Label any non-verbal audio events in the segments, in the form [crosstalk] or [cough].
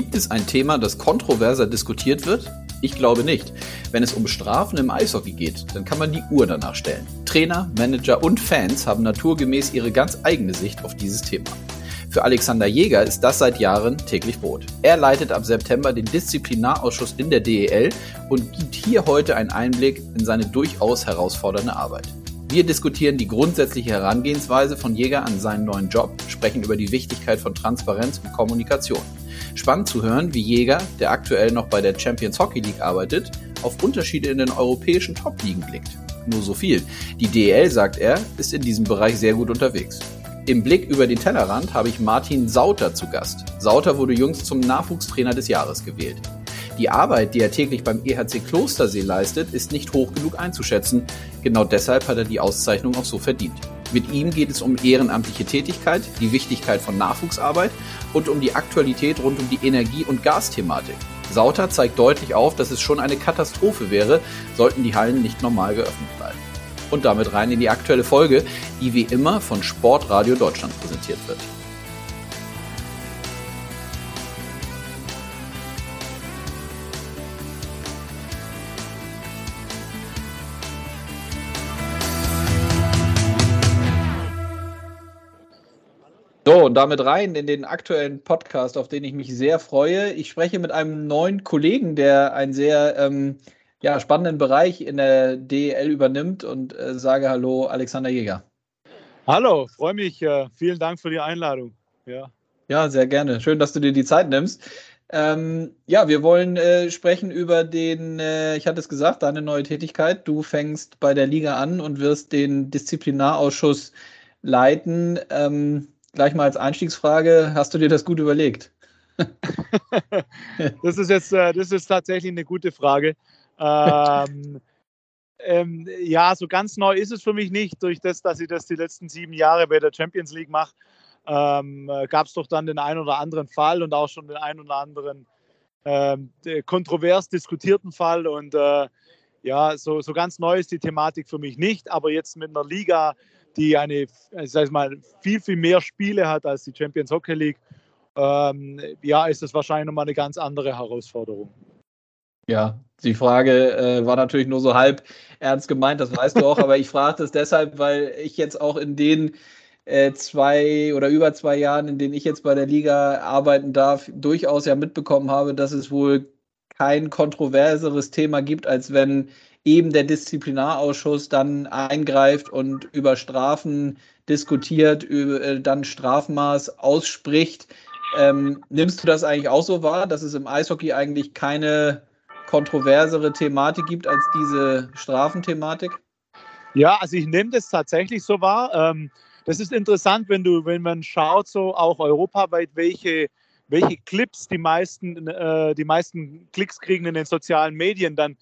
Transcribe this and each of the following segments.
Gibt es ein Thema, das kontroverser diskutiert wird? Ich glaube nicht. Wenn es um Strafen im Eishockey geht, dann kann man die Uhr danach stellen. Trainer, Manager und Fans haben naturgemäß ihre ganz eigene Sicht auf dieses Thema. Für Alexander Jäger ist das seit Jahren täglich Brot. Er leitet ab September den Disziplinarausschuss in der DEL und gibt hier heute einen Einblick in seine durchaus herausfordernde Arbeit. Wir diskutieren die grundsätzliche Herangehensweise von Jäger an seinen neuen Job, sprechen über die Wichtigkeit von Transparenz und Kommunikation. Spannend zu hören, wie Jäger, der aktuell noch bei der Champions Hockey League arbeitet, auf Unterschiede in den europäischen Top-Ligen blickt. Nur so viel. Die DEL, sagt er, ist in diesem Bereich sehr gut unterwegs. Im Blick über den Tellerrand habe ich Martin Sauter zu Gast. Sauter wurde jüngst zum Nachwuchstrainer des Jahres gewählt. Die Arbeit, die er täglich beim EHC Klostersee leistet, ist nicht hoch genug einzuschätzen. Genau deshalb hat er die Auszeichnung auch so verdient. Mit ihm geht es um ehrenamtliche Tätigkeit, die Wichtigkeit von Nachwuchsarbeit und um die Aktualität rund um die Energie- und Gasthematik. Sauter zeigt deutlich auf, dass es schon eine Katastrophe wäre, sollten die Hallen nicht normal geöffnet bleiben. Und damit rein in die aktuelle Folge, die wie immer von Sportradio Deutschland präsentiert wird. So, und damit rein in den aktuellen Podcast, auf den ich mich sehr freue. Ich spreche mit einem neuen Kollegen, der einen sehr ähm, ja, spannenden Bereich in der DEL übernimmt und äh, sage Hallo, Alexander Jäger. Hallo, freue mich. Äh, vielen Dank für die Einladung. Ja. ja, sehr gerne. Schön, dass du dir die Zeit nimmst. Ähm, ja, wir wollen äh, sprechen über den, äh, ich hatte es gesagt, deine neue Tätigkeit. Du fängst bei der Liga an und wirst den Disziplinarausschuss leiten. Ähm, gleich mal als Einstiegsfrage, hast du dir das gut überlegt? [laughs] das ist jetzt, äh, das ist tatsächlich eine gute Frage. Ähm, [laughs] ähm, ja, so ganz neu ist es für mich nicht. Durch das, dass ich das die letzten sieben Jahre bei der Champions League mache, ähm, gab es doch dann den einen oder anderen Fall und auch schon den einen oder anderen ähm, kontrovers diskutierten Fall. Und äh, ja, so, so ganz neu ist die Thematik für mich nicht. Aber jetzt mit einer Liga, die eine, sag mal, viel, viel mehr Spiele hat als die Champions Hockey League, ähm, ja, ist das wahrscheinlich nochmal eine ganz andere Herausforderung. Ja, die Frage äh, war natürlich nur so halb ernst gemeint, das weißt du auch, aber ich frage das deshalb, weil ich jetzt auch in den äh, zwei oder über zwei Jahren, in denen ich jetzt bei der Liga arbeiten darf, durchaus ja mitbekommen habe, dass es wohl kein kontroverseres Thema gibt, als wenn eben der Disziplinarausschuss dann eingreift und über Strafen diskutiert, äh, dann Strafmaß ausspricht. Ähm, nimmst du das eigentlich auch so wahr, dass es im Eishockey eigentlich keine kontroversere Thematik gibt als diese Strafenthematik? Ja, also ich nehme das tatsächlich so wahr. Ähm, das ist interessant, wenn du, wenn man schaut, so auch europaweit, welche, welche Clips die meisten, äh, die meisten Klicks kriegen in den sozialen Medien, dann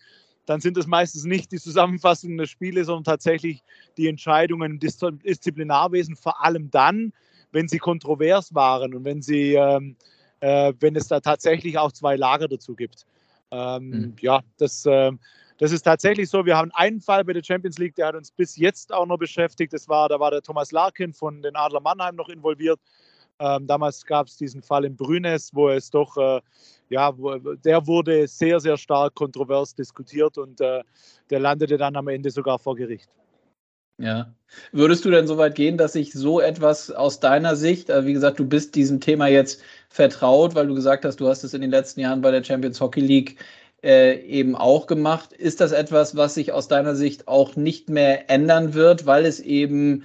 dann sind es meistens nicht die Zusammenfassungen der Spiele, sondern tatsächlich die Entscheidungen im Disziplinarwesen, vor allem dann, wenn sie kontrovers waren und wenn, sie, ähm, äh, wenn es da tatsächlich auch zwei Lager dazu gibt. Ähm, mhm. Ja, das, äh, das ist tatsächlich so. Wir haben einen Fall bei der Champions League, der hat uns bis jetzt auch noch beschäftigt. Das war, da war der Thomas Larkin von den Adler Mannheim noch involviert. Ähm, damals gab es diesen Fall in Brünes, wo es doch, äh, ja, wo, der wurde sehr, sehr stark kontrovers diskutiert und äh, der landete dann am Ende sogar vor Gericht. Ja. Würdest du denn so weit gehen, dass sich so etwas aus deiner Sicht, äh, wie gesagt, du bist diesem Thema jetzt vertraut, weil du gesagt hast, du hast es in den letzten Jahren bei der Champions Hockey League äh, eben auch gemacht. Ist das etwas, was sich aus deiner Sicht auch nicht mehr ändern wird, weil es eben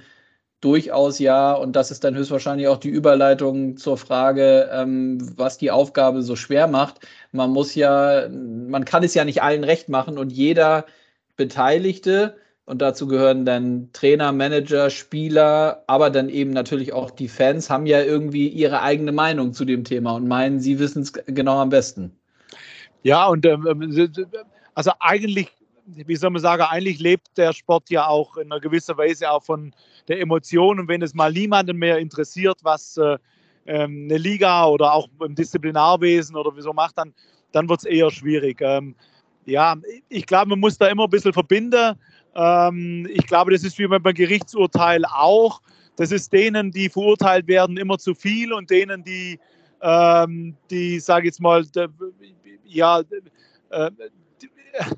durchaus ja, und das ist dann höchstwahrscheinlich auch die Überleitung zur Frage, ähm, was die Aufgabe so schwer macht. Man muss ja, man kann es ja nicht allen recht machen und jeder Beteiligte, und dazu gehören dann Trainer, Manager, Spieler, aber dann eben natürlich auch die Fans, haben ja irgendwie ihre eigene Meinung zu dem Thema und meinen, sie wissen es genau am besten. Ja, und ähm, ähm also eigentlich wie soll man sagen, eigentlich lebt der Sport ja auch in einer gewisser Weise auch von der Emotion. Und wenn es mal niemanden mehr interessiert, was äh, ähm, eine Liga oder auch im Disziplinarwesen oder wieso macht, dann, dann wird es eher schwierig. Ähm, ja, ich glaube, man muss da immer ein bisschen verbinden. Ähm, ich glaube, das ist wie beim Gerichtsurteil auch. Das ist denen, die verurteilt werden, immer zu viel und denen, die ähm, die, sage jetzt mal, ja, äh,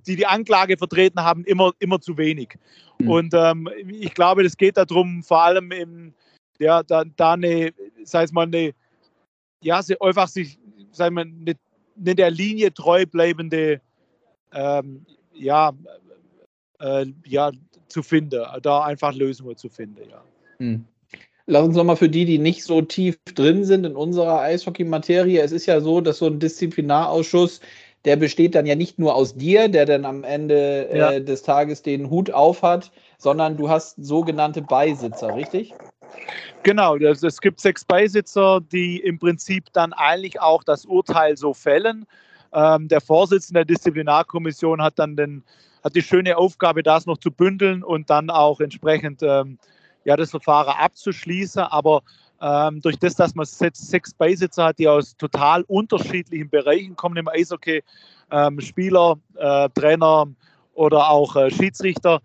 die die Anklage vertreten haben, immer, immer zu wenig. Mhm. Und ähm, ich glaube, das geht darum, vor allem im, ja, da, da eine, sei es mal eine, ja, einfach sich, sagen wir, eine, eine der Linie treu bleibende, ähm, ja, äh, ja, zu finden, da einfach Lösungen zu finden, ja. Mhm. Lass uns nochmal für die, die nicht so tief drin sind in unserer Eishockey-Materie. Es ist ja so, dass so ein Disziplinarausschuss der besteht dann ja nicht nur aus dir, der dann am Ende äh, ja. äh, des Tages den Hut auf hat, sondern du hast sogenannte Beisitzer, richtig? Genau, es gibt sechs Beisitzer, die im Prinzip dann eigentlich auch das Urteil so fällen. Ähm, der Vorsitzende der Disziplinarkommission hat dann den, hat die schöne Aufgabe, das noch zu bündeln und dann auch entsprechend ähm, ja, das Verfahren abzuschließen. Aber ähm, durch das, dass man sechs Beisitzer hat, die aus total unterschiedlichen Bereichen kommen im Eishockey, ähm, Spieler, äh, Trainer oder auch äh, Schiedsrichter,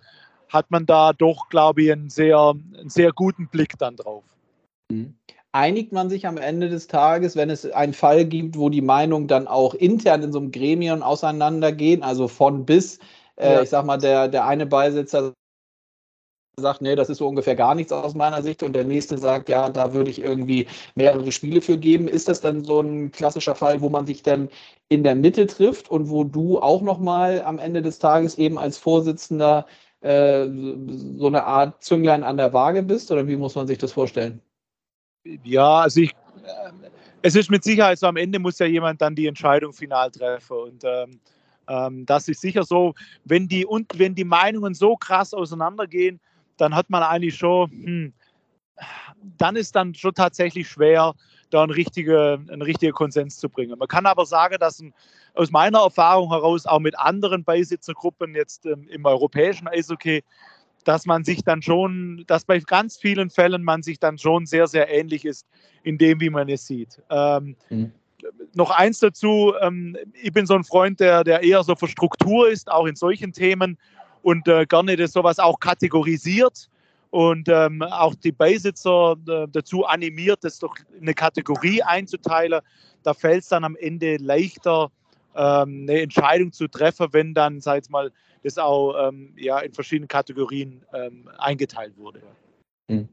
hat man da doch, glaube ich, einen sehr, einen sehr guten Blick dann drauf. Mhm. Einigt man sich am Ende des Tages, wenn es einen Fall gibt, wo die Meinungen dann auch intern in so einem Gremium auseinandergehen, also von bis, äh, ja. ich sag mal, der, der eine Beisitzer sagt, nee, das ist so ungefähr gar nichts aus meiner Sicht und der nächste sagt, ja, da würde ich irgendwie mehrere Spiele für geben. Ist das dann so ein klassischer Fall, wo man sich dann in der Mitte trifft und wo du auch nochmal am Ende des Tages eben als Vorsitzender äh, so eine Art Zünglein an der Waage bist oder wie muss man sich das vorstellen? Ja, also ich, äh, es ist mit Sicherheit so, am Ende muss ja jemand dann die Entscheidung final treffen und ähm, ähm, das ist sicher so, wenn die, und wenn die Meinungen so krass auseinandergehen, dann hat man eigentlich schon, hm, dann ist dann schon tatsächlich schwer, da einen richtigen, einen richtigen Konsens zu bringen. Man kann aber sagen, dass ein, aus meiner Erfahrung heraus auch mit anderen Beisitzergruppen jetzt ähm, im europäischen Eishockey, dass man sich dann schon, dass bei ganz vielen Fällen man sich dann schon sehr, sehr ähnlich ist in dem, wie man es sieht. Ähm, mhm. Noch eins dazu, ähm, ich bin so ein Freund, der, der eher so für Struktur ist, auch in solchen Themen und äh, gerne das sowas auch kategorisiert und ähm, auch die Beisitzer äh, dazu animiert, das doch in eine Kategorie einzuteilen. Da fällt es dann am Ende leichter, ähm, eine Entscheidung zu treffen, wenn dann, sag ich mal, das auch ähm, ja, in verschiedenen Kategorien ähm, eingeteilt wurde. Hm.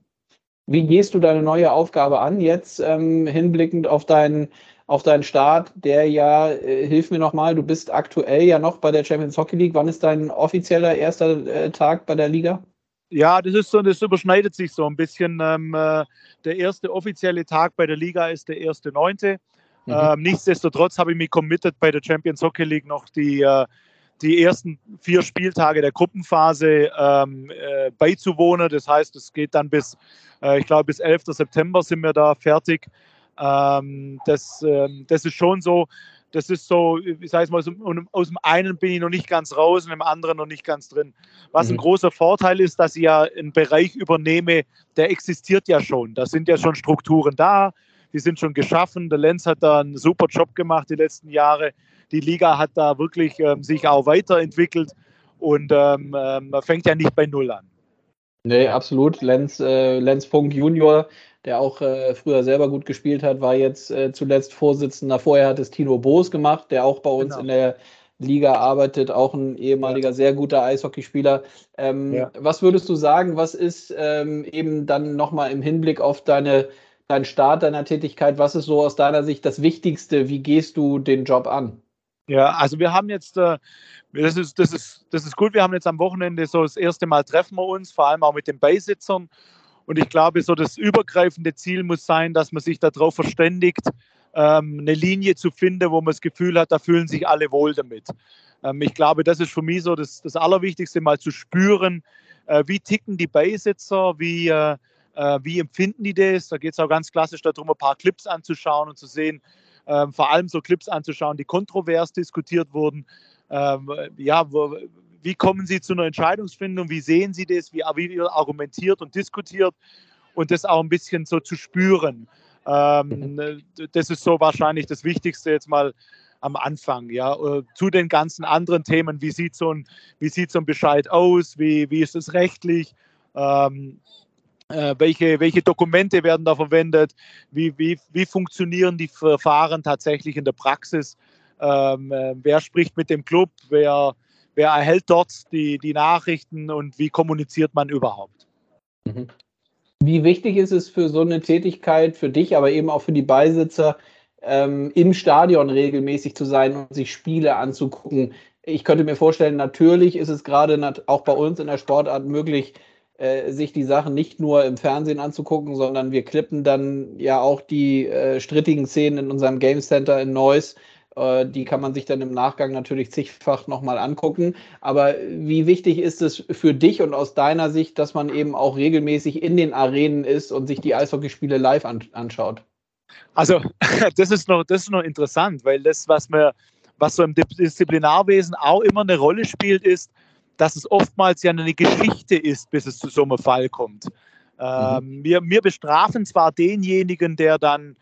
Wie gehst du deine neue Aufgabe an, jetzt ähm, hinblickend auf deinen auf deinen Start, der ja, äh, hilf mir nochmal, du bist aktuell ja noch bei der Champions Hockey League. Wann ist dein offizieller erster äh, Tag bei der Liga? Ja, das ist so, das überschneidet sich so ein bisschen. Ähm, äh, der erste offizielle Tag bei der Liga ist der erste neunte. Mhm. Ähm, nichtsdestotrotz habe ich mich committed bei der Champions Hockey League noch die, äh, die ersten vier Spieltage der Gruppenphase ähm, äh, beizuwohnen. Das heißt, es geht dann bis, äh, ich glaube, bis 11. September sind wir da fertig. Ähm, das, ähm, das ist schon so, das ist so, ich sage mal, aus dem einen bin ich noch nicht ganz raus und im anderen noch nicht ganz drin. Was mhm. ein großer Vorteil ist, dass ich ja einen Bereich übernehme, der existiert ja schon. Da sind ja schon Strukturen da, die sind schon geschaffen. Der Lenz hat da einen super Job gemacht die letzten Jahre. Die Liga hat da wirklich ähm, sich auch weiterentwickelt und ähm, ähm man fängt ja nicht bei Null an. Nee, absolut. Lenz, äh, Lenz Funk Junior der auch äh, früher selber gut gespielt hat, war jetzt äh, zuletzt Vorsitzender. Vorher hat es Tino Boos gemacht, der auch bei uns genau. in der Liga arbeitet, auch ein ehemaliger sehr guter Eishockeyspieler. Ähm, ja. Was würdest du sagen, was ist ähm, eben dann nochmal im Hinblick auf deine, deinen Start deiner Tätigkeit, was ist so aus deiner Sicht das Wichtigste? Wie gehst du den Job an? Ja, also wir haben jetzt, äh, das, ist, das, ist, das ist gut, wir haben jetzt am Wochenende so das erste Mal treffen wir uns, vor allem auch mit den Beisitzern und ich glaube, so das übergreifende Ziel muss sein, dass man sich darauf verständigt, ähm, eine Linie zu finden, wo man das Gefühl hat, da fühlen sich alle wohl damit. Ähm, ich glaube, das ist für mich so das, das Allerwichtigste, mal zu spüren, äh, wie ticken die Beisitzer, wie, äh, äh, wie empfinden die das. Da geht es auch ganz klassisch darum, ein paar Clips anzuschauen und zu sehen, ähm, vor allem so Clips anzuschauen, die kontrovers diskutiert wurden. ja, wo, wie kommen Sie zu einer Entscheidungsfindung? Wie sehen Sie das? Wie, wie argumentiert und diskutiert? Und das auch ein bisschen so zu spüren. Ähm, mhm. das ist so wahrscheinlich das Wichtigste jetzt mal am Anfang. Ja, äh, zu den ganzen anderen Themen. Wie sieht so ein, wie sieht so ein Bescheid aus? Wie, wie ist es rechtlich? Ähm, Äh, welche, welche Dokumente werden da verwendet? Wie, wie, wie funktionieren die Verfahren tatsächlich in der Praxis? Ähm, äh, wer spricht mit dem Club? Wer, wer erhält dort die, die Nachrichten und wie kommuniziert man überhaupt? Mhm. Wie wichtig ist es für so eine Tätigkeit, für dich, aber eben auch für die Beisitzer, ähm, im Stadion regelmäßig zu sein und sich Spiele anzugucken? Ich könnte mir vorstellen, natürlich ist es gerade auch bei uns in der Sportart möglich, äh, sich die Sachen nicht nur im Fernsehen anzugucken, sondern wir klippen dann ja auch die äh, strittigen Szenen in unserem Game Center in Neuss. Äh, die kann man sich dann im Nachgang natürlich zigfach nochmal angucken. Aber wie wichtig ist es für dich und aus deiner Sicht, dass man eben auch regelmäßig in den Arenen ist und sich die Eishockeyspiele live an anschaut? Also, [laughs] das ist noch, das ist noch interessant, weil das, was mir, was so im Disziplinarwesen auch immer eine Rolle spielt, ist, dass es oftmals ja eine Geschichte ist, bis es zu so einem Fall kommt. Ähm, mhm. wir, wir bestrafen zwar denjenigen, der dann,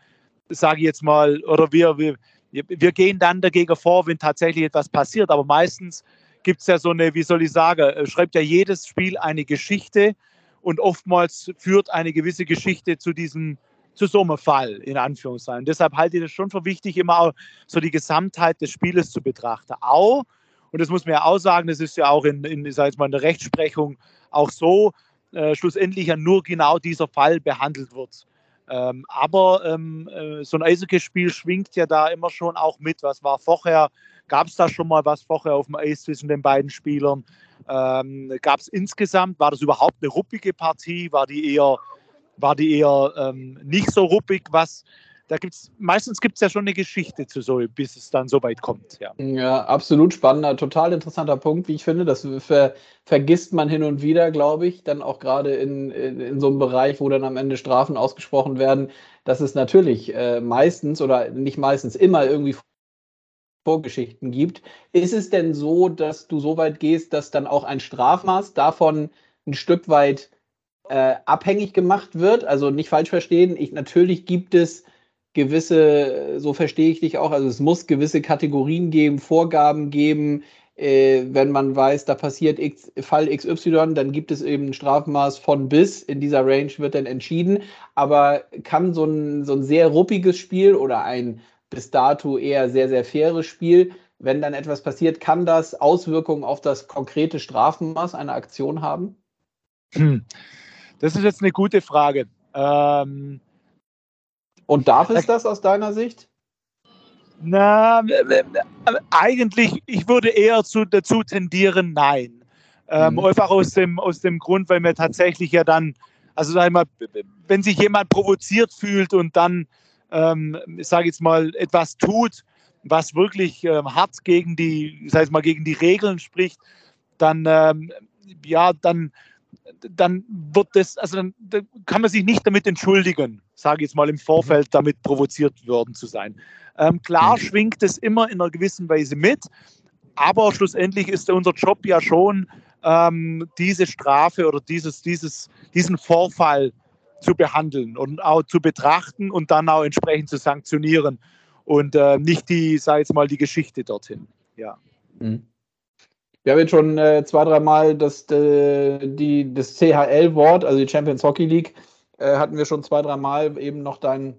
sage ich jetzt mal, oder wir, wir, wir gehen dann dagegen vor, wenn tatsächlich etwas passiert, aber meistens gibt es ja so eine, wie soll ich sagen, äh, schreibt ja jedes Spiel eine Geschichte und oftmals führt eine gewisse Geschichte zu diesem zu so einem Fall, in Anführungszeichen. Deshalb halte ich das schon für wichtig, immer auch so die Gesamtheit des Spieles zu betrachten. Auch und das muss man ja auch sagen, das ist ja auch in, in, sag ich mal, in der Rechtsprechung auch so, äh, schlussendlich ja nur genau dieser Fall behandelt wird. Ähm, aber ähm, äh, so ein Eishockeyspiel schwingt ja da immer schon auch mit. Was war vorher? Gab es da schon mal was vorher auf dem Eis zwischen den beiden Spielern? Ähm, Gab es insgesamt, war das überhaupt eine ruppige Partie? War die eher, war die eher ähm, nicht so ruppig? Was, da gibt's meistens gibt es ja schon eine Geschichte zu so, bis es dann so weit kommt. Ja. ja, absolut spannender, total interessanter Punkt, wie ich finde. Das ver vergisst man hin und wieder, glaube ich, dann auch gerade in, in, in, so einem Bereich, wo dann am Ende Strafen ausgesprochen werden, dass es natürlich äh, meistens oder nicht meistens immer irgendwie Vorgeschichten gibt. Ist es denn so, dass du so weit gehst, dass dann auch ein Strafmaß davon ein Stück weit äh, abhängig gemacht wird? Also nicht falsch verstehen, ich, natürlich gibt es gewisse, so verstehe ich dich auch, also es muss gewisse Kategorien geben, Vorgaben geben. Äh, wenn man weiß, da passiert X, Fall XY, dann gibt es eben ein Strafmaß von bis. In dieser Range wird dann entschieden. Aber kann so ein, so ein sehr ruppiges Spiel oder ein bis dato eher sehr, sehr faires Spiel, wenn dann etwas passiert, kann das Auswirkungen auf das konkrete Strafmaß einer Aktion haben? Hm. Das ist jetzt eine gute Frage. Ähm, und darf es das aus deiner Sicht? Na, eigentlich, ich würde eher zu, dazu tendieren, nein. Ähm, mhm. Einfach aus dem, aus dem Grund, weil mir tatsächlich ja dann, also sag ich mal, wenn sich jemand provoziert fühlt und dann, ähm, ich sage jetzt mal, etwas tut, was wirklich ähm, hart gegen die, sag ich mal, gegen die Regeln spricht, dann, ähm, ja, dann, dann wird das, also dann, dann, kann man sich nicht damit entschuldigen, sage ich jetzt mal im Vorfeld, damit provoziert worden zu sein. Ähm, klar mhm. schwingt es immer in einer gewissen Weise mit, aber schlussendlich ist unser Job ja schon, ähm, diese Strafe oder dieses, dieses, diesen Vorfall zu behandeln und auch zu betrachten und dann auch entsprechend zu sanktionieren und äh, nicht die, sage ich jetzt mal, die Geschichte dorthin. Ja. Mhm. Wir haben jetzt schon äh, zwei, dreimal das, äh, die, das CHL-Wort, also die Champions Hockey League, äh, hatten wir schon zwei, dreimal eben noch dein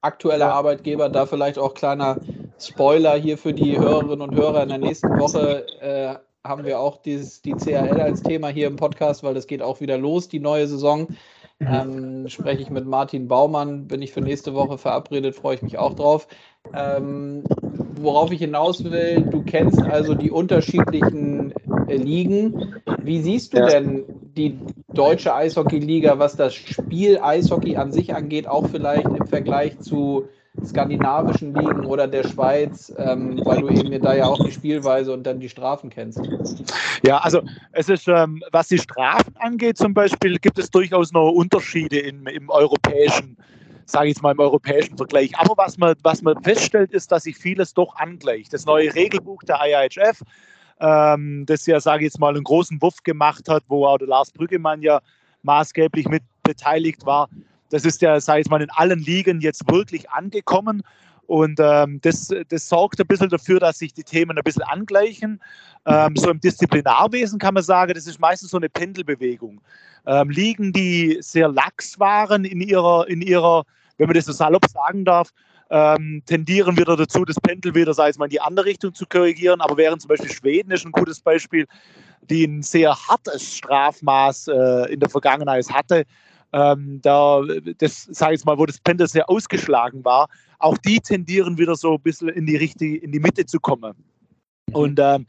aktueller. Arbeitgeber. Da vielleicht auch kleiner Spoiler hier für die Hörerinnen und Hörer. In der nächsten Woche äh, haben wir auch dieses, die CHL als Thema hier im Podcast, weil das geht auch wieder los, die neue Saison. Mhm. Ähm, spreche ich mit Martin Baumann, bin ich für nächste Woche verabredet, freue ich mich auch drauf. Ähm, worauf ich hinaus will, du kennst also die unterschiedlichen äh, Ligen. Wie siehst du ja. denn die deutsche Eishockey-Liga, was das Spiel Eishockey an sich angeht, auch vielleicht im Vergleich zu skandinavischen Ligen oder der Schweiz, ähm, weil du eben da ja auch die Spielweise und dann die Strafen kennst. Ja, also es ist, ähm, was die Strafen angeht zum Beispiel, gibt es durchaus noch Unterschiede in, im europäischen sage ich jetzt mal im europäischen Vergleich. Aber was man, was man feststellt, ist, dass sich vieles doch angleicht. Das neue Regelbuch der IIHF, ähm, das ja, sage ich jetzt mal, einen großen Wurf gemacht hat, wo auch der Lars Brüggemann ja maßgeblich mit beteiligt war, das ist ja, sage ich jetzt mal, in allen Ligen jetzt wirklich angekommen. Und ähm, das, das sorgt ein bisschen dafür, dass sich die Themen ein bisschen angleichen. Ähm, so im Disziplinarwesen kann man sagen, das ist meistens so eine Pendelbewegung. Ähm, Ligen, die sehr lax waren in ihrer, in ihrer, wenn man das so salopp sagen darf, ähm, tendieren wieder dazu, das Pendel wieder, sei es mal in die andere Richtung zu korrigieren. Aber während zum Beispiel Schweden ist ein gutes Beispiel, die ein sehr hartes Strafmaß äh, in der Vergangenheit hatte, ähm, da, das sage ich mal, wo das Pendel sehr ausgeschlagen war, auch die tendieren wieder so ein bisschen in die richtige, in die Mitte zu kommen. Mhm. Und ähm,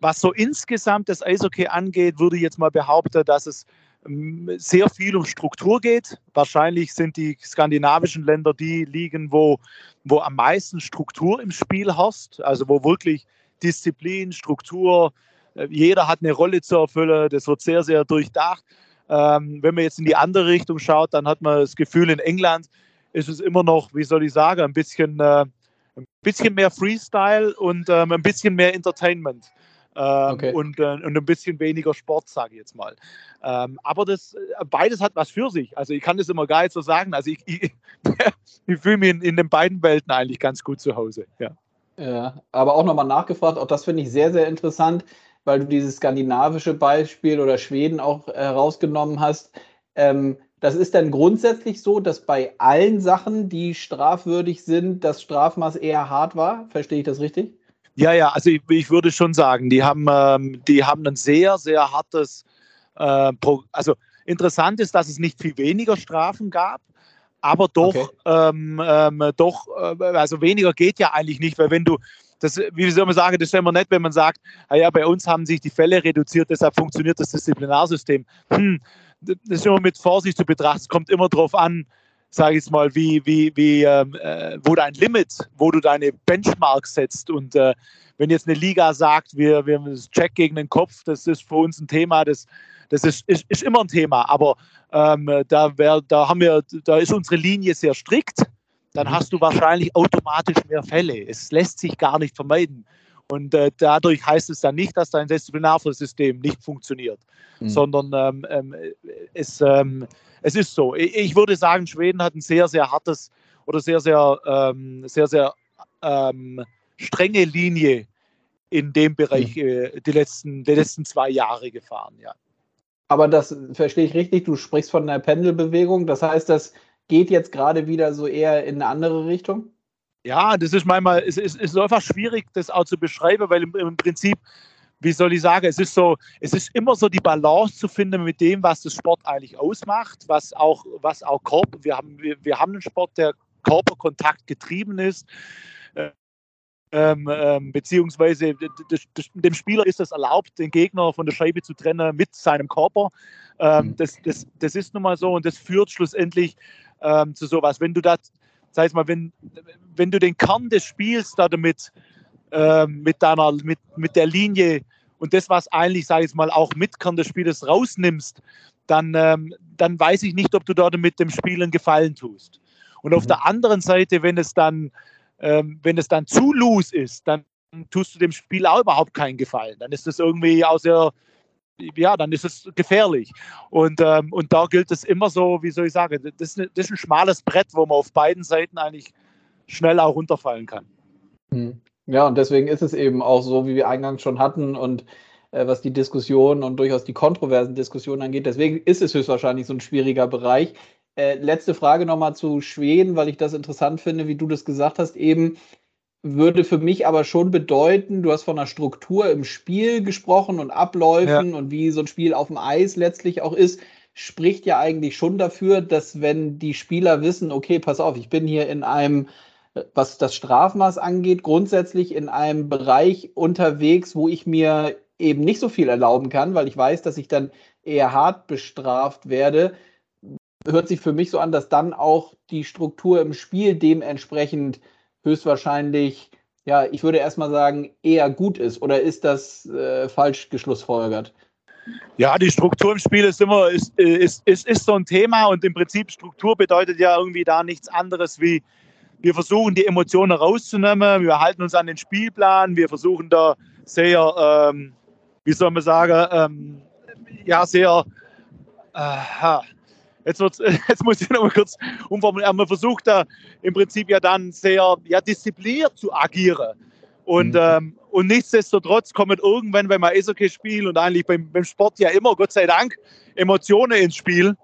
was so insgesamt das Eishockey angeht, würde ich jetzt mal behaupten, dass es ähm, sehr viel um Struktur geht. Wahrscheinlich sind die skandinavischen Länder die Ligen, wo, wo am meisten Struktur im Spiel hast, also wo wirklich Disziplin, Struktur, äh, jeder hat eine Rolle zu erfüllen, das wird sehr, sehr durchdacht. Ähm, wenn man jetzt in die andere Richtung schaut, dann hat man das Gefühl, in England ist es immer noch, wie soll ich sagen, ein bisschen, äh, ein bisschen mehr Freestyle und ähm, ein bisschen mehr Entertainment. Ähm, okay. und, äh, und ein bisschen weniger Sport, sage ich jetzt mal. Ähm, aber das, äh, beides hat was für sich. Also ich kann das immer gar nicht so sagen. Also ich, ich, [laughs] ich fühle mich in, in den beiden Welten eigentlich ganz gut zu Hause. Ja. Ja, aber auch nochmal nachgefragt, auch das finde ich sehr, sehr interessant weil du dieses skandinavische Beispiel oder Schweden auch herausgenommen hast. Ähm, das ist dann grundsätzlich so, dass bei allen Sachen, die strafwürdig sind, das Strafmaß eher hart war. Verstehe ich das richtig? Ja, ja, also ich, ich würde schon sagen, die haben, ähm, die haben ein sehr, sehr hartes, äh, also interessant ist, dass es nicht viel weniger Strafen gab, aber doch, okay. ähm, ähm, doch, äh, also weniger geht ja eigentlich nicht, weil wenn du, das, wie soll man sagen, das ist immer nett, wenn man sagt, ah ja, bei uns haben sich die Fälle reduziert, deshalb funktioniert das Disziplinarsystem. Hm, das ist immer mit Vorsicht zu betrachten. Es kommt immer darauf an, sage ich mal, wie, wie, wie, ähm, äh, wo dein Limit, wo du deine Benchmark setzt. Und äh, wenn jetzt eine Liga sagt, wir, wir haben das Check gegen den Kopf, das ist für uns ein Thema, das, das ist, ist, ist immer ein Thema. Aber ähm, da, wär, da, haben wir, da ist unsere Linie sehr strikt dann mhm. hast du wahrscheinlich automatisch mehr Fälle. Es lässt sich gar nicht vermeiden. Und äh, dadurch heißt es dann nicht, dass dein Disziplinarversystem nicht funktioniert, mhm. sondern ähm, ähm, es, ähm, es ist so. Ich, ich, würde sagen, Schweden hat ein sehr, sehr hartes oder sehr, sehr, ähm, sehr, sehr ähm, strenge Linie in dem Bereich mhm. äh, die, letzten, die letzten zwei Jahre gefahren, ja. Aber das verstehe ich richtig, du sprichst von einer Pendelbewegung. Das heißt, dass geht jetzt gerade wieder so eher in eine andere Richtung? Ja, das ist manchmal, es ist, ist einfach schwierig, das auch zu beschreiben, weil im, im Prinzip, wie soll ich sagen, es ist so, es ist immer so die Balance zu finden mit dem, was das Sport eigentlich ausmacht, was auch, was auch Körper, wir haben, wir, wir haben einen Sport, der Körperkontakt getrieben ist. Ähm, ähm, beziehungsweise dem Spieler ist es erlaubt, den Gegner von der Scheibe zu trennen mit seinem Körper. Ähm, mhm. das, das, das ist nun mal so und das führt schlussendlich ähm, zu sowas. Wenn du das, sag ich mal, wenn, wenn du den Kern des Spiels da damit ähm, mit deiner, mit, mit der Linie und das, was eigentlich, sage ich mal, auch mit Kern des Spieles rausnimmst, dann, ähm, dann weiß ich nicht, ob du dort mit dem Spiel einen Gefallen tust. Und auf mhm. der anderen Seite, wenn es dann, ähm, wenn es dann zu loose ist, dann tust du dem Spiel auch überhaupt keinen Gefallen. Dann ist das irgendwie auch sehr, ja, dann ist es gefährlich. Und, ähm, und da gilt es immer so, wie soll ich sagen, das ist, das ist ein schmales Brett, wo man auf beiden Seiten eigentlich schnell auch runterfallen kann. Hm. Ja, und deswegen ist es eben auch so, wie wir eingangs schon hatten und äh, was die Diskussion und durchaus die kontroversen Diskussionen angeht. Deswegen ist es höchstwahrscheinlich so ein schwieriger Bereich. Äh, letzte Frage nochmal zu Schweden, weil ich das interessant finde, wie du das gesagt hast eben würde für mich aber schon bedeuten, du hast von einer Struktur im Spiel gesprochen und Abläufen ja. und wie so ein Spiel auf dem Eis letztlich auch ist, spricht ja eigentlich schon dafür, dass wenn die Spieler wissen, okay, pass auf, ich bin hier in einem, was das Strafmaß angeht, grundsätzlich in einem Bereich unterwegs, wo ich mir eben nicht so viel erlauben kann, weil ich weiß, dass ich dann eher hart bestraft werde, hört sich für mich so an, dass dann auch die Struktur im Spiel dementsprechend höchstwahrscheinlich, ja, ich würde erstmal sagen, eher gut ist. Oder ist das äh, falsch geschlussfolgert? Ja, die Struktur im Spiel ist immer ist, ist, ist, ist so ein Thema und im Prinzip Struktur bedeutet ja irgendwie da nichts anderes wie wir versuchen die Emotionen rauszunehmen, wir halten uns an den Spielplan, wir versuchen da sehr, ähm, wie soll man sagen, ähm, ja, sehr, äh, jetzt, [laughs] jetzt muss ich noch mal kurz umformulieren. Man versucht da im Prinzip ja dann sehr ja, diszipliniert zu agieren. Und, mhm. ähm, und nichtsdestotrotz kommen irgendwann, wenn man Eishockey spielt und eigentlich beim, beim Sport ja immer, Gott sei Dank, Emotionen ins Spiel,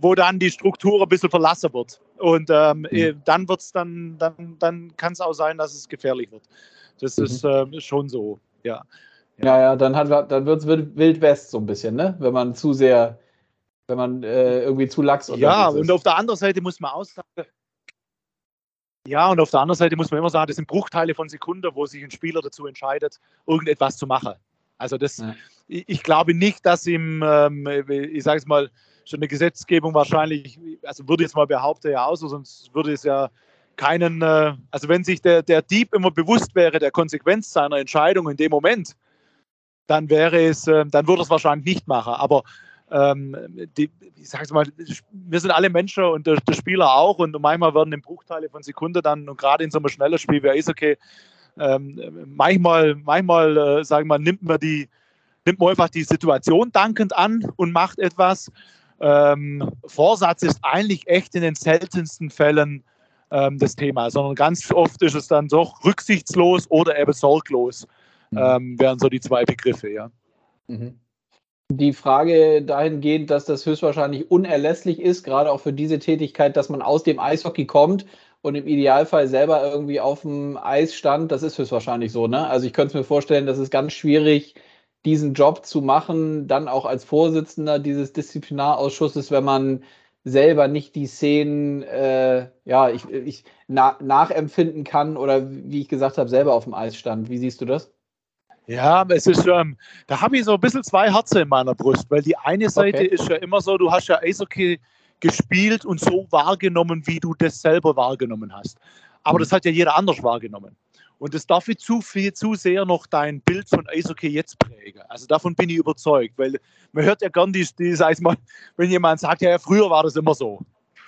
wo dann die Struktur ein bisschen verlassen wird. Und ähm, mhm. Eh, dann wird's dann, dann, dann kann es auch sein, dass es gefährlich wird. Das mhm. ist äh, schon so, ja. Ja, ja, dann, dann wird es Wild West so ein bisschen, ne? Wenn man zu sehr, wenn man äh, irgendwie zu lax Ja, und auf der anderen Seite muss man auch sagen, ja, und auf der anderen Seite muss man immer sagen, das sind Bruchteile von Sekunden, wo sich ein Spieler dazu entscheidet, irgendetwas zu machen. Also das, ja. ich, ich, glaube nicht, dass ihm, ähm, ich sage es mal, schon eine Gesetzgebung wahrscheinlich, also würde ich jetzt mal behaupten, ja aus, sonst würde es ja keinen, äh, also wenn sich der, der Dieb immer bewusst wäre der Konsequenz seiner Entscheidung in dem Moment, dann wäre es, äh, dann würde es wahrscheinlich nicht machen. Aber ähm, die, ich sage mal, wir sind alle Menschen und der, der, Spieler auch und manchmal werden in Bruchteile von Sekunden dann, und gerade in so einem schnellen Spiel wie Eishockey, ähm, manchmal, manchmal äh, sagen wir, nimmt man die, nimmt man einfach die Situation dankend an und macht etwas. Ähm, Vorsatz ist eigentlich echt in den seltensten Fällen ähm, das Thema, sondern ganz oft ist es dann doch rücksichtslos oder eben sorglos, mhm. ähm, wären so die zwei Begriffe, ja. Mhm die Frage dahingehend, dass das höchstwahrscheinlich unerlässlich ist, gerade auch für diese Tätigkeit, dass man aus dem Eishockey kommt und im Idealfall selber irgendwie auf dem Eis stand, das ist höchstwahrscheinlich so. Ne? Also ich könnte mir vorstellen, das ist ganz schwierig, diesen Job zu machen, dann auch als Vorsitzender dieses Disziplinarausschusses, wenn man selber nicht die Szenen äh, ja, ich, ich na, nachempfinden kann oder wie ich gesagt habe, selber auf dem Eis stand. Wie siehst du das? Ja, es ist, ähm, da habe ich so ein bisschen zwei Herzen in meiner Brust, weil die eine Seite okay. ist ja immer so, du hast ja Eishockey gespielt und so wahrgenommen, wie du das selber wahrgenommen hast. Aber mhm. das hat ja jeder anders wahrgenommen. Und das darf ich zu viel, zu sehr noch dein Bild von Eishockey jetzt prägen. Also davon bin ich überzeugt, weil man hört ja gern die, die sag mal, wenn jemand sagt, ja, ja, früher war das immer so.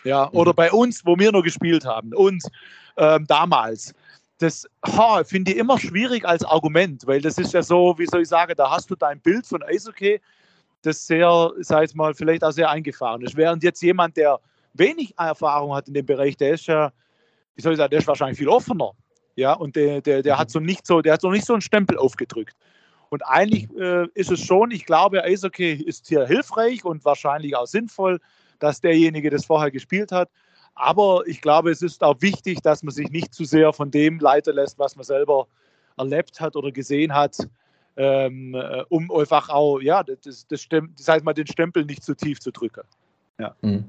Ja, oder mhm. bei uns, wo wir noch gespielt haben und ähm, damals das finde ich immer schwierig als Argument, weil das ist ja so, wie soll ich sagen, da hast du dein Bild von Eishockey, das sehr, sag ich mal, vielleicht auch sehr eingefahren ist. Während jetzt jemand, der wenig Erfahrung hat in dem Bereich, der ist ja, wie soll ich sagen, der ist wahrscheinlich viel offener. Ja, und der, der, der hat so nicht so, der hat so nicht so einen Stempel aufgedrückt. Und eigentlich äh, ist es schon, ich glaube, Eishockey ist hier hilfreich und wahrscheinlich auch sinnvoll, dass derjenige das vorher gespielt hat. Aber ich glaube, es ist auch wichtig, dass man sich nicht zu sehr von dem leiten lässt, was man selber erlebt hat oder gesehen hat, ähm, äh, um einfach auch, ja, das, das, das heißt mal, den Stempel nicht zu tief zu drücken. Ja. Mhm.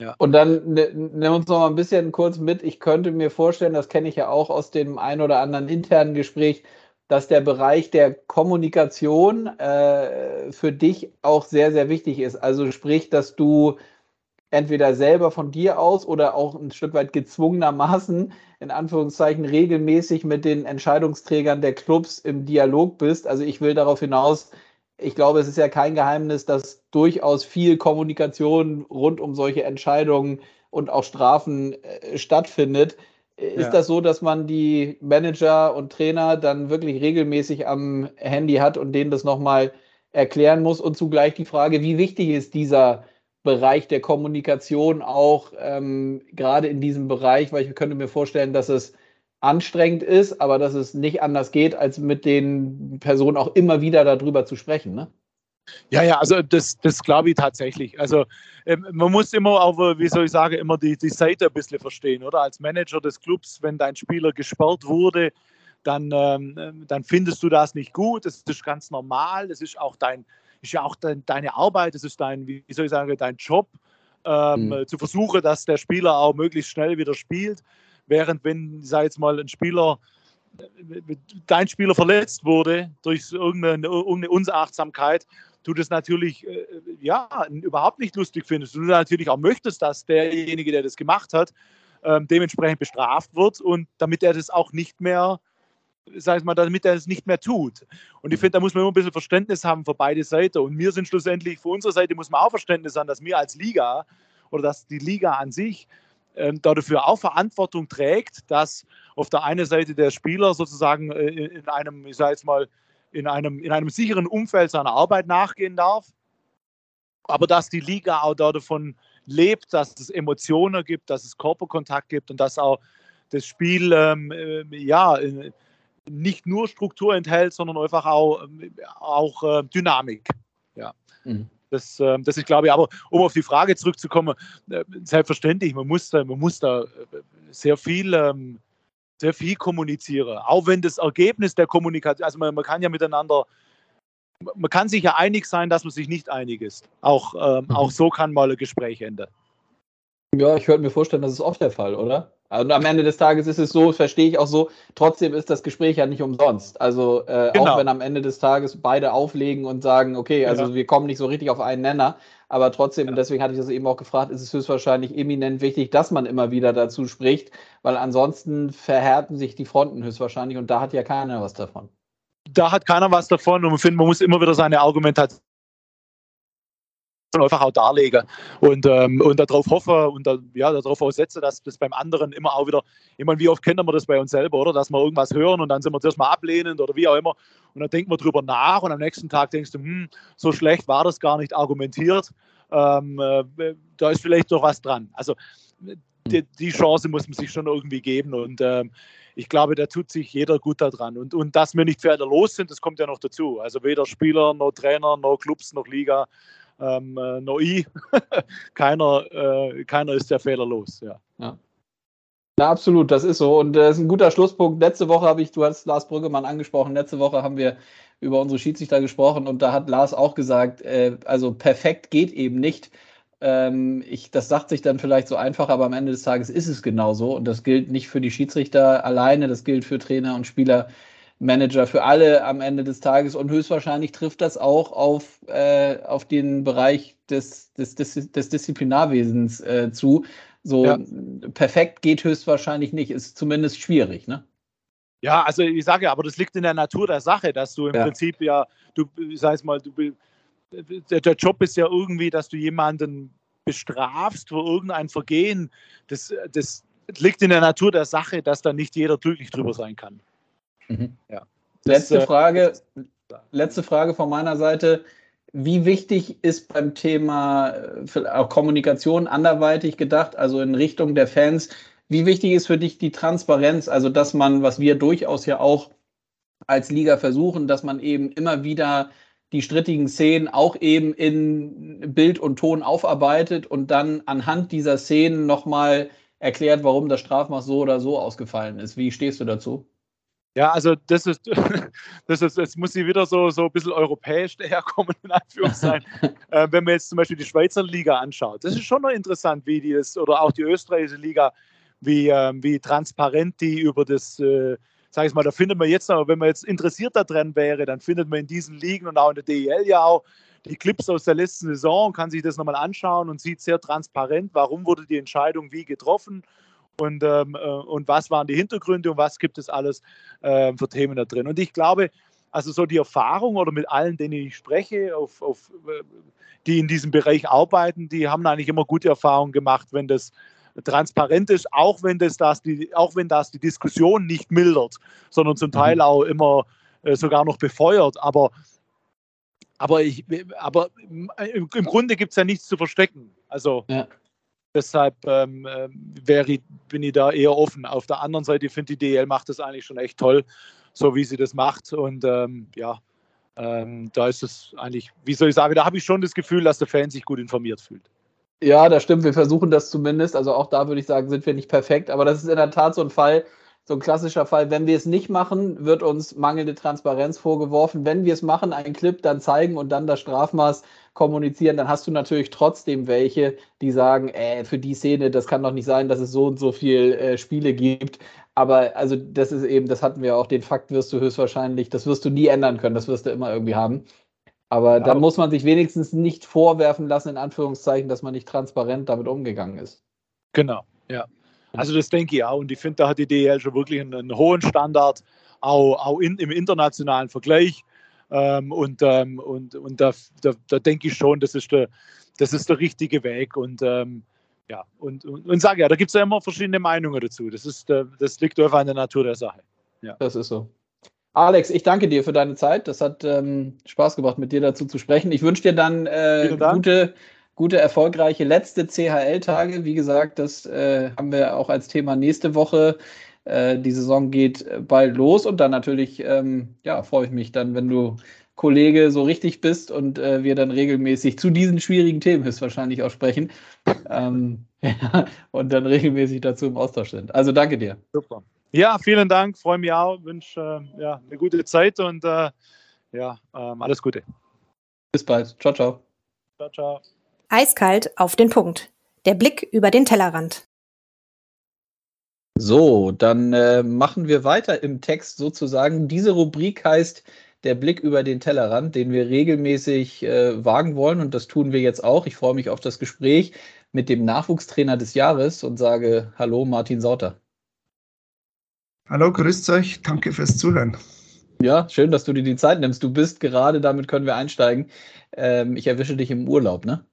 Ja. Und dann ne, nimm uns noch mal ein bisschen kurz mit. Ich könnte mir vorstellen, das kenne ich ja auch aus dem ein oder anderen internen Gespräch, dass der Bereich der Kommunikation äh, für dich auch sehr, sehr wichtig ist. Also sprich, dass du entweder selber von dir aus oder auch ein Stück weit gezwungenermaßen, in Anführungszeichen, regelmäßig mit den Entscheidungsträgern der Clubs im Dialog bist. Also ich will darauf hinaus, ich glaube, es ist ja kein Geheimnis, dass durchaus viel Kommunikation rund um solche Entscheidungen und auch Strafen äh, stattfindet. Ist ja. das so, dass man die Manager und Trainer dann wirklich regelmäßig am Handy hat und denen das nochmal erklären muss? Und zugleich die Frage, wie wichtig ist dieser Bereich der Kommunikation auch ähm, gerade in diesem Bereich, weil ich könnte mir vorstellen, dass es anstrengend ist, aber dass es nicht anders geht, als mit den Personen auch immer wieder darüber zu sprechen. Ne? Ja, ja, also das, das glaube ich tatsächlich. Also ähm, man muss immer auch, wie soll ich sagen, immer die, die Seite ein bisschen verstehen, oder? Als Manager des Clubs, wenn dein Spieler gesperrt wurde, dann, ähm, dann findest du das nicht gut. Das ist ganz normal. Das ist auch dein, ist ja auch dein, deine Arbeit, es ist dein, wie soll ich sagen, dein Job, ähm, mhm. zu versuchen, dass der Spieler auch möglichst schnell wieder spielt. Während wenn, sag jetzt mal, ein Spieler, dein Spieler verletzt wurde durch irgendeine, irgendeine Unachtsamkeit, du das natürlich äh, ja, überhaupt nicht lustig findest. Du natürlich auch möchtest, dass derjenige, der das gemacht hat, ähm, dementsprechend bestraft wird und damit er das auch nicht mehr sag ich mal, damit er es nicht mehr tut. Und ich mhm. finde, da muss man immer ein bisschen Verständnis haben für beide Seiten. Und wir sind schlussendlich, für unsere Seite muss man auch Verständnis haben, dass wir als Liga oder dass die Liga an sich ähm, dafür auch Verantwortung trägt, dass auf der einen Seite der Spieler sozusagen äh, in einem, ich sage jetzt mal, in einem, in einem sicheren Umfeld seiner Arbeit nachgehen darf. aber dass die Liga auch davon lebt, dass es Emotionen gibt, dass es Körperkontakt gibt und dass auch das Spiel ähm, äh, ja, nicht nur Struktur enthält, sondern einfach auch, auch äh, Dynamik. Ja. Mhm. Das, äh, das ist, glaube ich, aber um auf die Frage zurückzukommen, äh, selbstverständlich, man muss da, man muss da äh, sehr viel, ähm, sehr viel kommunizieren. Auch wenn das Ergebnis der Kommunikation, also man, man kann ja miteinander man kann sich ja einig sein, dass man sich nicht einig ist. Auch, ähm, mhm. auch so kann mal ein Gespräch enden. Ja, ich würde mir vorstellen, das ist oft der Fall, oder? Und am Ende des Tages ist es so, verstehe ich auch so, trotzdem ist das Gespräch ja nicht umsonst. Also äh, genau. auch wenn am Ende des Tages beide auflegen und sagen, okay, also ja. wir kommen nicht so richtig auf einen Nenner, aber trotzdem, ja. und deswegen hatte ich das eben auch gefragt, ist es höchstwahrscheinlich eminent wichtig, dass man immer wieder dazu spricht, weil ansonsten verhärten sich die Fronten höchstwahrscheinlich und da hat ja keiner was davon da hat keiner was davon und ich finde, man muss immer wieder seine Argumentation einfach auch darlegen und, ähm, und darauf hoffen und ja, darauf auch setzen, dass das beim anderen immer auch wieder, ich meine, wie oft kennen wir das bei uns selber, oder? Dass wir irgendwas hören und dann sind wir zuerst mal ablehnend oder wie auch immer und dann denken wir drüber nach und am nächsten Tag denkst du, hm, so schlecht war das gar nicht argumentiert, ähm, äh, da ist vielleicht doch was dran. Also die, die, Chance muss man sich schon irgendwie geben und ähm, ich glaube, da tut sich jeder gut daran. Und, und dass wir nicht fehlerlos sind, das kommt ja noch dazu. Also weder Spieler, noch Trainer, noch Clubs, noch Liga, ähm, äh, ich. [laughs] keiner, äh, keiner ist ja fehlerlos. Ja. ja. Na, absolut, das ist so. Und das ist ein guter Schlusspunkt. Letzte Woche habe ich, du hast Lars Brüggemann angesprochen, letzte Woche haben wir über unsere Schiedsrichter gesprochen und da hat Lars auch gesagt, äh, also perfekt geht eben nicht. Ähm, ich, das sagt sich dann vielleicht so einfach, aber am Ende des Tages ist es genauso. Und das gilt nicht für die Schiedsrichter alleine, das gilt für Trainer und Spieler, Manager, für alle am Ende des Tages. Und höchstwahrscheinlich trifft das auch auf, äh, auf den Bereich des, des, des, des Disziplinarwesens äh, zu. So ja. perfekt geht höchstwahrscheinlich nicht, ist zumindest schwierig, ne? Ja, also ich sage ja, aber das liegt in der Natur der Sache, dass du im ja. Prinzip ja, du sagst mal, du der, der Job ist ja irgendwie, dass du jemanden bestrafst für irgendein Vergehen. Das, das liegt in der Natur der Sache, dass da nicht jeder glücklich drüber sein kann. Mhm. Ja. Letzte das, Frage, letzte Frage von meiner Seite. Wie wichtig ist beim Thema äh, Kommunikation anderweitig gedacht, also in Richtung der Fans, wie wichtig ist für dich die Transparenz, also dass man, was wir durchaus ja auch als Liga versuchen, dass man eben immer wieder die strittigen Szenen auch eben in Bild und Ton aufarbeitet und dann anhand dieser Szenen nochmal erklärt, warum das Strafmaß so oder so ausgefallen ist. Wie stehst du dazu? Ja, also das ist, [laughs] das ist, jetzt muss sie wieder so, so ein bisschen europäisch daherkommen, in Anführungszeichen. [laughs] äh, wenn man jetzt zum Beispiel die Schweizer Liga anschaut, das ist schon noch interessant, wie die es, oder auch die österreichische Liga, wie, ähm, wie transparent die über das äh, sage ich mal, da findet man jetzt, wenn man jetzt interessiert daran wäre, dann findet man in diesen Ligen und auch in der DEL ja auch die Clips aus der letzten Saison, kann sich das nochmal anschauen und sieht sehr transparent, warum wurde die Entscheidung wie getroffen und, ähm, äh, und was waren die Hintergründe und was gibt es alles äh, für Themen da drin. Und ich glaube, also so die Erfahrung oder mit allen, denen ich spreche, auf, auf, äh, die in diesem Bereich arbeiten, die haben eigentlich immer gute Erfahrungen gemacht, wenn das transparent ist, auch wenn das, das die, auch wenn das die Diskussion nicht mildert, sondern zum Teil mhm. auch immer äh, sogar noch befeuert. Aber, aber, ich, aber im, im Grunde gibt es ja nichts zu verstecken. Also ja. Deshalb ähm, äh, wäre, bin ich da eher offen. Auf der anderen Seite finde ich, die DL macht das eigentlich schon echt toll, so wie sie das macht. Und ähm, ja, ähm, da ist es eigentlich, wie soll ich sagen, da habe ich schon das Gefühl, dass der Fan sich gut informiert fühlt. Ja, das stimmt. Wir versuchen das zumindest. Also auch da würde ich sagen, sind wir nicht perfekt. Aber das ist in der Tat so ein Fall, so ein klassischer Fall. Wenn wir es nicht machen, wird uns mangelnde Transparenz vorgeworfen. Wenn wir es machen, einen Clip dann zeigen und dann das Strafmaß kommunizieren, dann hast du natürlich trotzdem welche, die sagen, äh, für die Szene, das kann doch nicht sein, dass es so und so viele äh, Spiele gibt. Aber also das ist eben, das hatten wir auch, den Fakt wirst du höchstwahrscheinlich, das wirst du nie ändern können, das wirst du immer irgendwie haben. Aber ja, da muss man sich wenigstens nicht vorwerfen lassen, in Anführungszeichen, dass man nicht transparent damit umgegangen ist. Genau, ja. Also das denke ich auch. Und ich finde, da hat die DL schon wirklich einen, einen hohen Standard, auch, auch in, im internationalen Vergleich. Ähm, und ähm, und, und da, da, da, denke ich schon, das ist der, das ist der richtige Weg. Und ähm, ja, und, und, und sage ja, da gibt es ja immer verschiedene Meinungen dazu. Das, ist, das liegt einfach an der Natur der Sache. Ja. Das ist so. Alex, ich danke dir für deine Zeit. Das hat ähm, Spaß gemacht, mit dir dazu zu sprechen. Ich wünsche dir dann äh, gute, gute, erfolgreiche letzte CHL-Tage. Wie gesagt, das äh, haben wir auch als Thema nächste Woche. Äh, die Saison geht bald los und dann natürlich, ähm, ja, freue ich mich dann, wenn du Kollege so richtig bist und äh, wir dann regelmäßig zu diesen schwierigen Themen höchstwahrscheinlich auch sprechen ähm, [laughs] ja, und dann regelmäßig dazu im Austausch sind. Also danke dir. Super. Ja, vielen Dank, freue mich auch, wünsche äh, ja, eine gute Zeit und äh, ja, ähm, alles Gute. Bis bald. Ciao, ciao. Ciao, ciao. Eiskalt auf den Punkt. Der Blick über den Tellerrand. So, dann äh, machen wir weiter im Text sozusagen. Diese Rubrik heißt der Blick über den Tellerrand, den wir regelmäßig äh, wagen wollen. Und das tun wir jetzt auch. Ich freue mich auf das Gespräch mit dem Nachwuchstrainer des Jahres und sage Hallo, Martin Sauter. Hallo, grüßt euch. Danke fürs Zuhören. Ja, schön, dass du dir die Zeit nimmst. Du bist gerade, damit können wir einsteigen. Ähm, ich erwische dich im Urlaub, ne?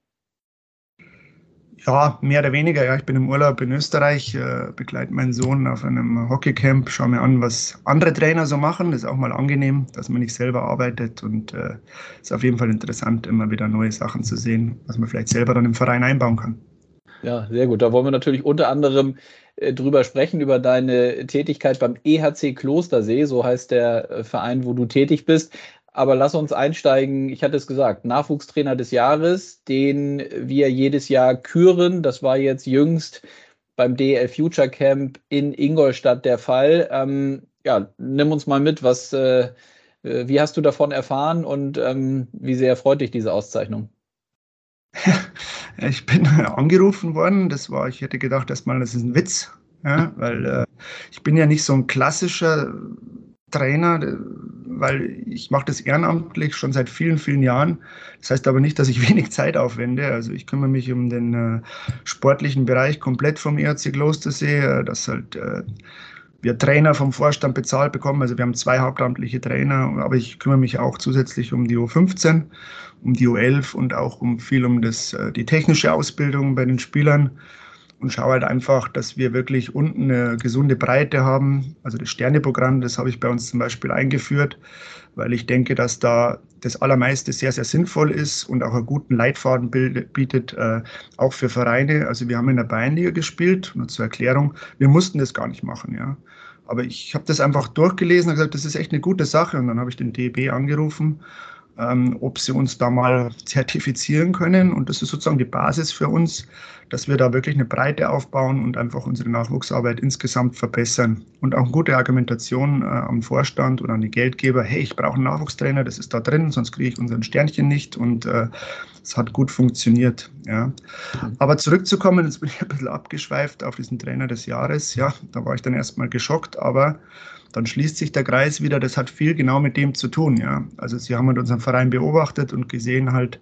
Ja, mehr oder weniger. Ja, ich bin im Urlaub in Österreich, äh, begleite meinen Sohn auf einem Hockeycamp, schaue mir an, was andere Trainer so machen. Das ist auch mal angenehm, dass man nicht selber arbeitet und äh, ist auf jeden Fall interessant, immer wieder neue Sachen zu sehen, was man vielleicht selber dann im Verein einbauen kann. Ja, sehr gut. Da wollen wir natürlich unter anderem äh, drüber sprechen, über deine Tätigkeit beim EHC Klostersee, so heißt der äh, Verein, wo du tätig bist. Aber lass uns einsteigen. Ich hatte es gesagt, Nachwuchstrainer des Jahres, den wir jedes Jahr küren. Das war jetzt jüngst beim DL Future Camp in Ingolstadt der Fall. Ähm, ja, nimm uns mal mit, was, äh, äh wie hast du davon erfahren und ähm, wie sehr freut dich diese Auszeichnung? [laughs] ich bin [laughs] angerufen worden. Das war, ich hätte gedacht, erstmal, das ist ein Witz, ja, weil äh, ich bin ja nicht so ein klassischer Trainer, weil ich mache das ehrenamtlich schon seit vielen, vielen Jahren. Das heißt aber nicht, dass ich [laughs] wenig Zeit aufwende. Also ich kümmere mich um den äh, sportlichen Bereich komplett vom ERC Klostersee, äh, dass halt äh, wir Trainer vom Vorstand bezahlt bekommen. Also wir haben zwei hauptamtliche Trainer, aber ich kümmere mich auch zusätzlich um die U15, um die U11 und auch um viel um das, äh, die technische Ausbildung bei den Spielern und schaue halt einfach, dass wir wirklich unten eine gesunde Breite haben. Also das Sterneprogramm, das habe ich bei uns zum Beispiel eingeführt, weil ich denke, dass da das Allermeiste sehr, sehr sinnvoll ist und auch einen guten Leitfaden bietet, äh, auch für Vereine. Also wir haben in der Bayernliga gespielt, nur zur Erklärung, wir mussten das gar nicht machen, ja. Aber ich habe das einfach durchgelesen und gesagt, das ist echt eine gute Sache. Und dann habe ich den DEB angerufen ähm, ob sie uns da mal zertifizieren können. Und das ist sozusagen die Basis für uns, dass wir da wirklich eine Breite aufbauen und einfach unsere Nachwuchsarbeit insgesamt verbessern. Und auch eine gute Argumentation äh, am Vorstand oder an die Geldgeber, hey, ich brauche einen Nachwuchstrainer, das ist da drin, sonst kriege ich unseren Sternchen nicht. Und äh, es hat gut funktioniert. Ja. Aber zurückzukommen, jetzt bin ich ein bisschen abgeschweift auf diesen Trainer des Jahres. Ja, da war ich dann erstmal geschockt, aber dann schließt sich der Kreis wieder. Das hat viel genau mit dem zu tun. Ja. Also sie haben halt unseren Verein beobachtet und gesehen halt,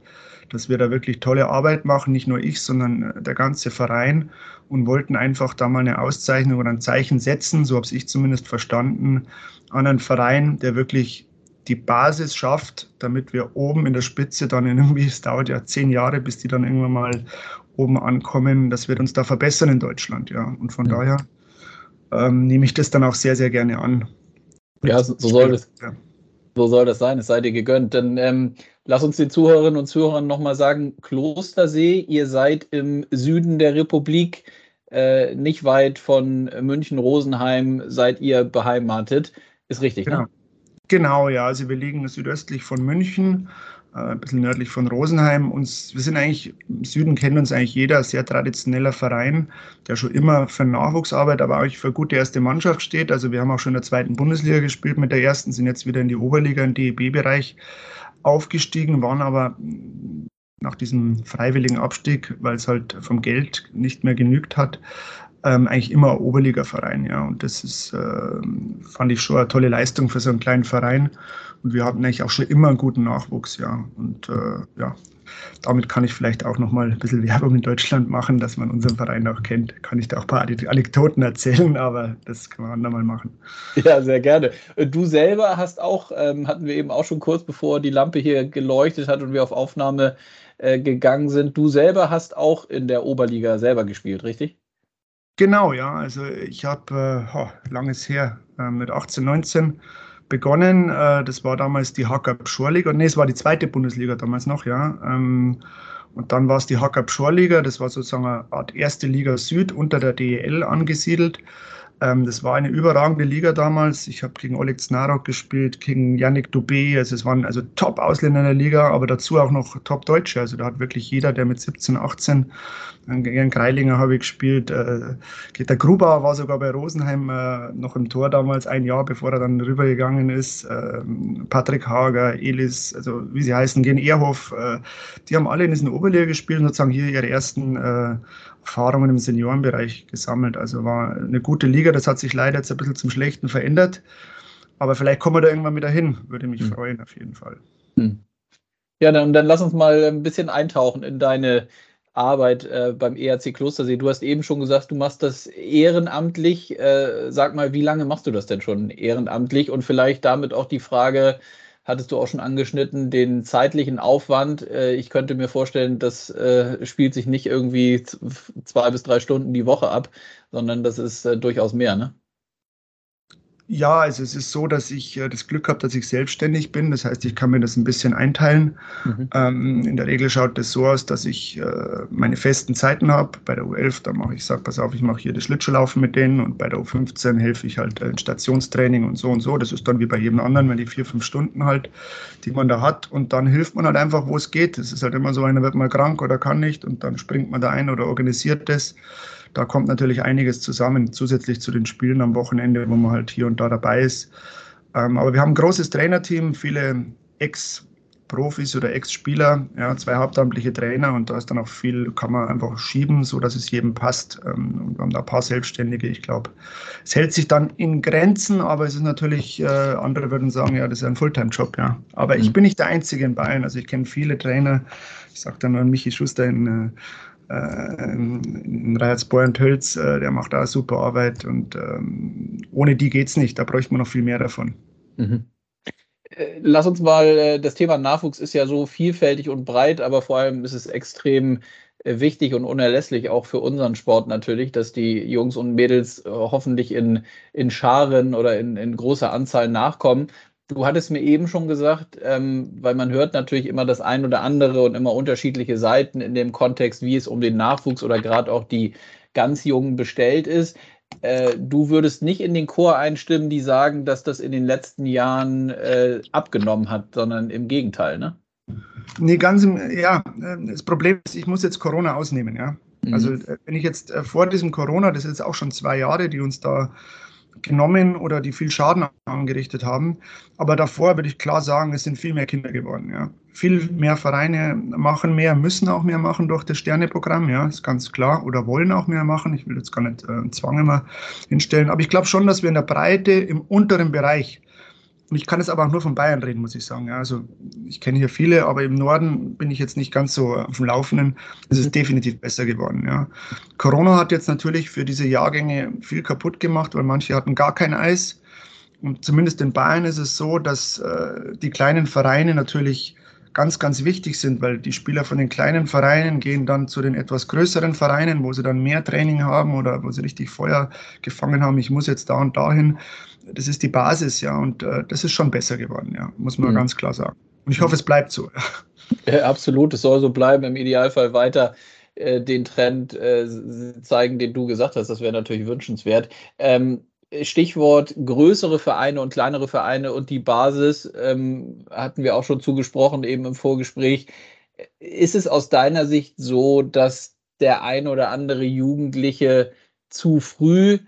dass wir da wirklich tolle Arbeit machen, nicht nur ich, sondern äh, der ganze Verein und wollten einfach da mal eine Auszeichnung oder ein Zeichen setzen, so habe ich zumindest verstanden, an einen Verein, der wirklich die Basis schafft, damit wir oben in der Spitze dann irgendwie, es dauert ja zehn Jahre, bis die dann irgendwann mal oben ankommen, dass wir uns da verbessern in Deutschland, ja. Und von ja. daher ähm, nehme ich das dann auch sehr, sehr gerne an. Ja, so, so soll das. Ja. So soll das sein, es sei dir gegönnt. Dann ähm, lass uns den Zuhörerinnen und Zuhörern nochmal sagen, Klostersee, ihr seid im Süden der Republik, äh, nicht weit von München-Rosenheim seid ihr beheimatet. Ist richtig, genau. ne? Genau, ja. Also wir liegen südöstlich von München ein bisschen nördlich von Rosenheim. Uns, wir sind eigentlich, im Süden kennt uns eigentlich jeder, sehr traditioneller Verein, der schon immer für Nachwuchsarbeit, aber auch für gute erste Mannschaft steht. Also wir haben auch schon in der zweiten Bundesliga gespielt mit der ersten, sind jetzt wieder in die Oberliga, im DEB-Bereich aufgestiegen, waren aber nach diesem freiwilligen Abstieg, weil es halt vom Geld nicht mehr genügt hat, ähm, eigentlich immer Oberliga-Verein. Ja. Und das ist, äh, fand ich schon eine tolle Leistung für so einen kleinen Verein. Und wir hatten eigentlich auch schon immer einen guten Nachwuchs. Ja. Und äh, ja, damit kann ich vielleicht auch noch mal ein bisschen Werbung in Deutschland machen, dass man unseren Verein auch kennt. Kann ich da auch ein paar Anekdoten erzählen, aber das kann man andermal machen. Ja, sehr gerne. Du selber hast auch, ähm, hatten wir eben auch schon kurz bevor die Lampe hier geleuchtet hat und wir auf Aufnahme äh, gegangen sind, du selber hast auch in der Oberliga selber gespielt, richtig? Genau, ja. Also ich habe, äh, oh, langes her, äh, mit 18, 19 begonnen. Äh, das war damals die Hackab Schorliga. Nee, es war die zweite Bundesliga damals noch, ja. Ähm, und dann war es die Hackab Schorliga. Das war sozusagen eine Art erste Liga Süd unter der DEL angesiedelt. Ähm, das war eine überragende Liga damals. Ich habe gegen Oleg Znarok gespielt, gegen Yannick Dubé. Also es waren also Top-Ausländer in der Liga, aber dazu auch noch Top-Deutsche. Also da hat wirklich jeder, der mit 17, 18 gegen Kreilinger habe ich gespielt. Äh, der Grubauer war sogar bei Rosenheim äh, noch im Tor damals, ein Jahr bevor er dann rübergegangen ist. Äh, Patrick Hager, Elis, also wie sie heißen, Gen Ehrhoff, äh, die haben alle in diesen Oberliga gespielt und sozusagen hier ihre ersten äh, Erfahrungen im Seniorenbereich gesammelt. Also war eine gute Liga. Das hat sich leider jetzt ein bisschen zum Schlechten verändert. Aber vielleicht kommen wir da irgendwann wieder hin. Würde mich hm. freuen, auf jeden Fall. Hm. Ja, dann, dann lass uns mal ein bisschen eintauchen in deine Arbeit äh, beim ERC Klostersee. Du hast eben schon gesagt, du machst das ehrenamtlich. Äh, sag mal, wie lange machst du das denn schon ehrenamtlich? Und vielleicht damit auch die Frage, hattest du auch schon angeschnitten, den zeitlichen Aufwand. Äh, ich könnte mir vorstellen, das äh, spielt sich nicht irgendwie zwei bis drei Stunden die Woche ab, sondern das ist äh, durchaus mehr, ne? Ja, also es ist so, dass ich äh, das Glück habe, dass ich selbstständig bin. Das heißt, ich kann mir das ein bisschen einteilen. Mhm. Ähm, in der Regel schaut das so aus, dass ich äh, meine festen Zeiten habe. Bei der U11, da mache ich, sage, pass auf, ich mache hier das Schlittschuhlaufen mit denen und bei der U15 helfe ich halt äh, Stationstraining und so und so. Das ist dann wie bei jedem anderen, wenn die vier, fünf Stunden halt, die man da hat. Und dann hilft man halt einfach, wo es geht. Es ist halt immer so, einer wird mal krank oder kann nicht und dann springt man da ein oder organisiert das da kommt natürlich einiges zusammen, zusätzlich zu den Spielen am Wochenende, wo man halt hier und da dabei ist. Ähm, aber wir haben ein großes Trainerteam, viele Ex-Profis oder Ex-Spieler, ja, zwei hauptamtliche Trainer und da ist dann auch viel, kann man einfach schieben, so dass es jedem passt. Ähm, und wir haben da ein paar Selbstständige. Ich glaube, es hält sich dann in Grenzen, aber es ist natürlich, äh, andere würden sagen, ja, das ist ein Fulltime-Job, ja. Aber mhm. ich bin nicht der Einzige in Bayern. Also ich kenne viele Trainer. Ich sage dann nur Michi Schuster in äh, äh, in Hölz, äh, der macht da super Arbeit und ähm, ohne die geht es nicht. Da bräuchte man noch viel mehr davon. Mhm. Äh, lass uns mal, das Thema Nachwuchs ist ja so vielfältig und breit, aber vor allem ist es extrem wichtig und unerlässlich auch für unseren Sport natürlich, dass die Jungs und Mädels hoffentlich in, in Scharen oder in, in großer Anzahl nachkommen. Du hattest mir eben schon gesagt, ähm, weil man hört natürlich immer das ein oder andere und immer unterschiedliche Seiten in dem Kontext, wie es um den Nachwuchs oder gerade auch die ganz Jungen bestellt ist. Äh, du würdest nicht in den Chor einstimmen, die sagen, dass das in den letzten Jahren äh, abgenommen hat, sondern im Gegenteil, ne? Nee, ganz im, ja, äh, das Problem ist, ich muss jetzt Corona ausnehmen, ja. Mhm. Also wenn ich jetzt äh, vor diesem Corona, das ist jetzt auch schon zwei Jahre, die uns da genommen oder die viel Schaden angerichtet haben. Aber davor würde ich klar sagen, es sind viel mehr Kinder geworden. Ja. Viel mehr Vereine machen mehr, müssen auch mehr machen durch das Sterneprogramm, ja, ist ganz klar, oder wollen auch mehr machen. Ich will jetzt gar nicht äh, Zwang immer hinstellen. Aber ich glaube schon, dass wir in der Breite im unteren Bereich und ich kann jetzt aber auch nur von Bayern reden, muss ich sagen. Also ich kenne hier viele, aber im Norden bin ich jetzt nicht ganz so auf dem Laufenden. Es ist definitiv besser geworden. Ja. Corona hat jetzt natürlich für diese Jahrgänge viel kaputt gemacht, weil manche hatten gar kein Eis. Und zumindest in Bayern ist es so, dass äh, die kleinen Vereine natürlich ganz, ganz wichtig sind, weil die Spieler von den kleinen Vereinen gehen dann zu den etwas größeren Vereinen, wo sie dann mehr Training haben oder wo sie richtig Feuer gefangen haben. Ich muss jetzt da und dahin. Das ist die Basis, ja, und äh, das ist schon besser geworden, ja, muss man mhm. ganz klar sagen. Und ich hoffe, es bleibt so. Ja, absolut, es soll so bleiben, im Idealfall weiter äh, den Trend äh, zeigen, den du gesagt hast. Das wäre natürlich wünschenswert. Ähm, Stichwort größere Vereine und kleinere Vereine und die Basis ähm, hatten wir auch schon zugesprochen, eben im Vorgespräch. Ist es aus deiner Sicht so, dass der ein oder andere Jugendliche zu früh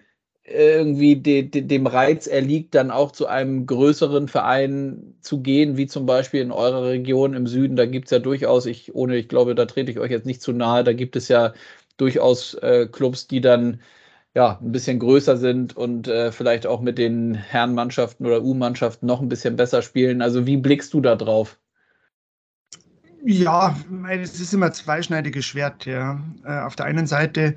irgendwie de, de, dem Reiz erliegt, dann auch zu einem größeren Verein zu gehen, wie zum Beispiel in eurer Region im Süden. Da gibt es ja durchaus, ich, ohne, ich glaube, da trete ich euch jetzt nicht zu nahe, da gibt es ja durchaus äh, Clubs, die dann ja, ein bisschen größer sind und äh, vielleicht auch mit den Herrenmannschaften oder U-Mannschaften noch ein bisschen besser spielen. Also wie blickst du da drauf? Ja, es ist immer zweischneidiges Schwert. Ja. Äh, auf der einen Seite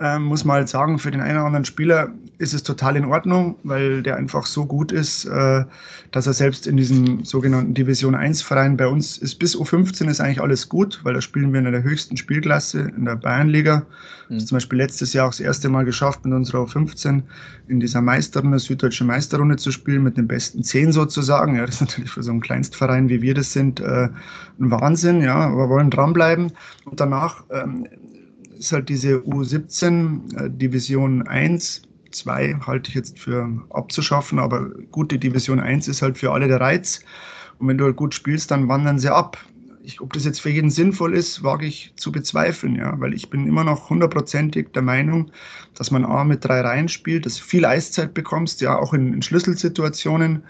ähm, muss man halt sagen, für den einen oder anderen Spieler ist es total in Ordnung, weil der einfach so gut ist, äh, dass er selbst in diesem sogenannten Division 1 Verein bei uns ist bis U15 ist eigentlich alles gut, weil da spielen wir in der höchsten Spielklasse in der Bayernliga. Mhm. zum Beispiel letztes Jahr auch das erste Mal geschafft, mit unserer U15 in dieser Meisterrunde, süddeutsche Meisterrunde zu spielen, mit den besten zehn sozusagen. Ja, das ist natürlich für so einen Kleinstverein, wie wir das sind, äh, ein Wahnsinn, ja, aber wollen dranbleiben. Und danach ähm, ist halt diese U17 äh, Division 1, 2 halte ich jetzt für abzuschaffen, aber gute Division 1 ist halt für alle der Reiz. Und wenn du halt gut spielst, dann wandern sie ab. Ich, ob das jetzt für jeden sinnvoll ist, wage ich zu bezweifeln, ja, weil ich bin immer noch hundertprozentig der Meinung, dass man A mit drei Reihen spielt, dass du viel Eiszeit bekommst, ja, auch in, in Schlüsselsituationen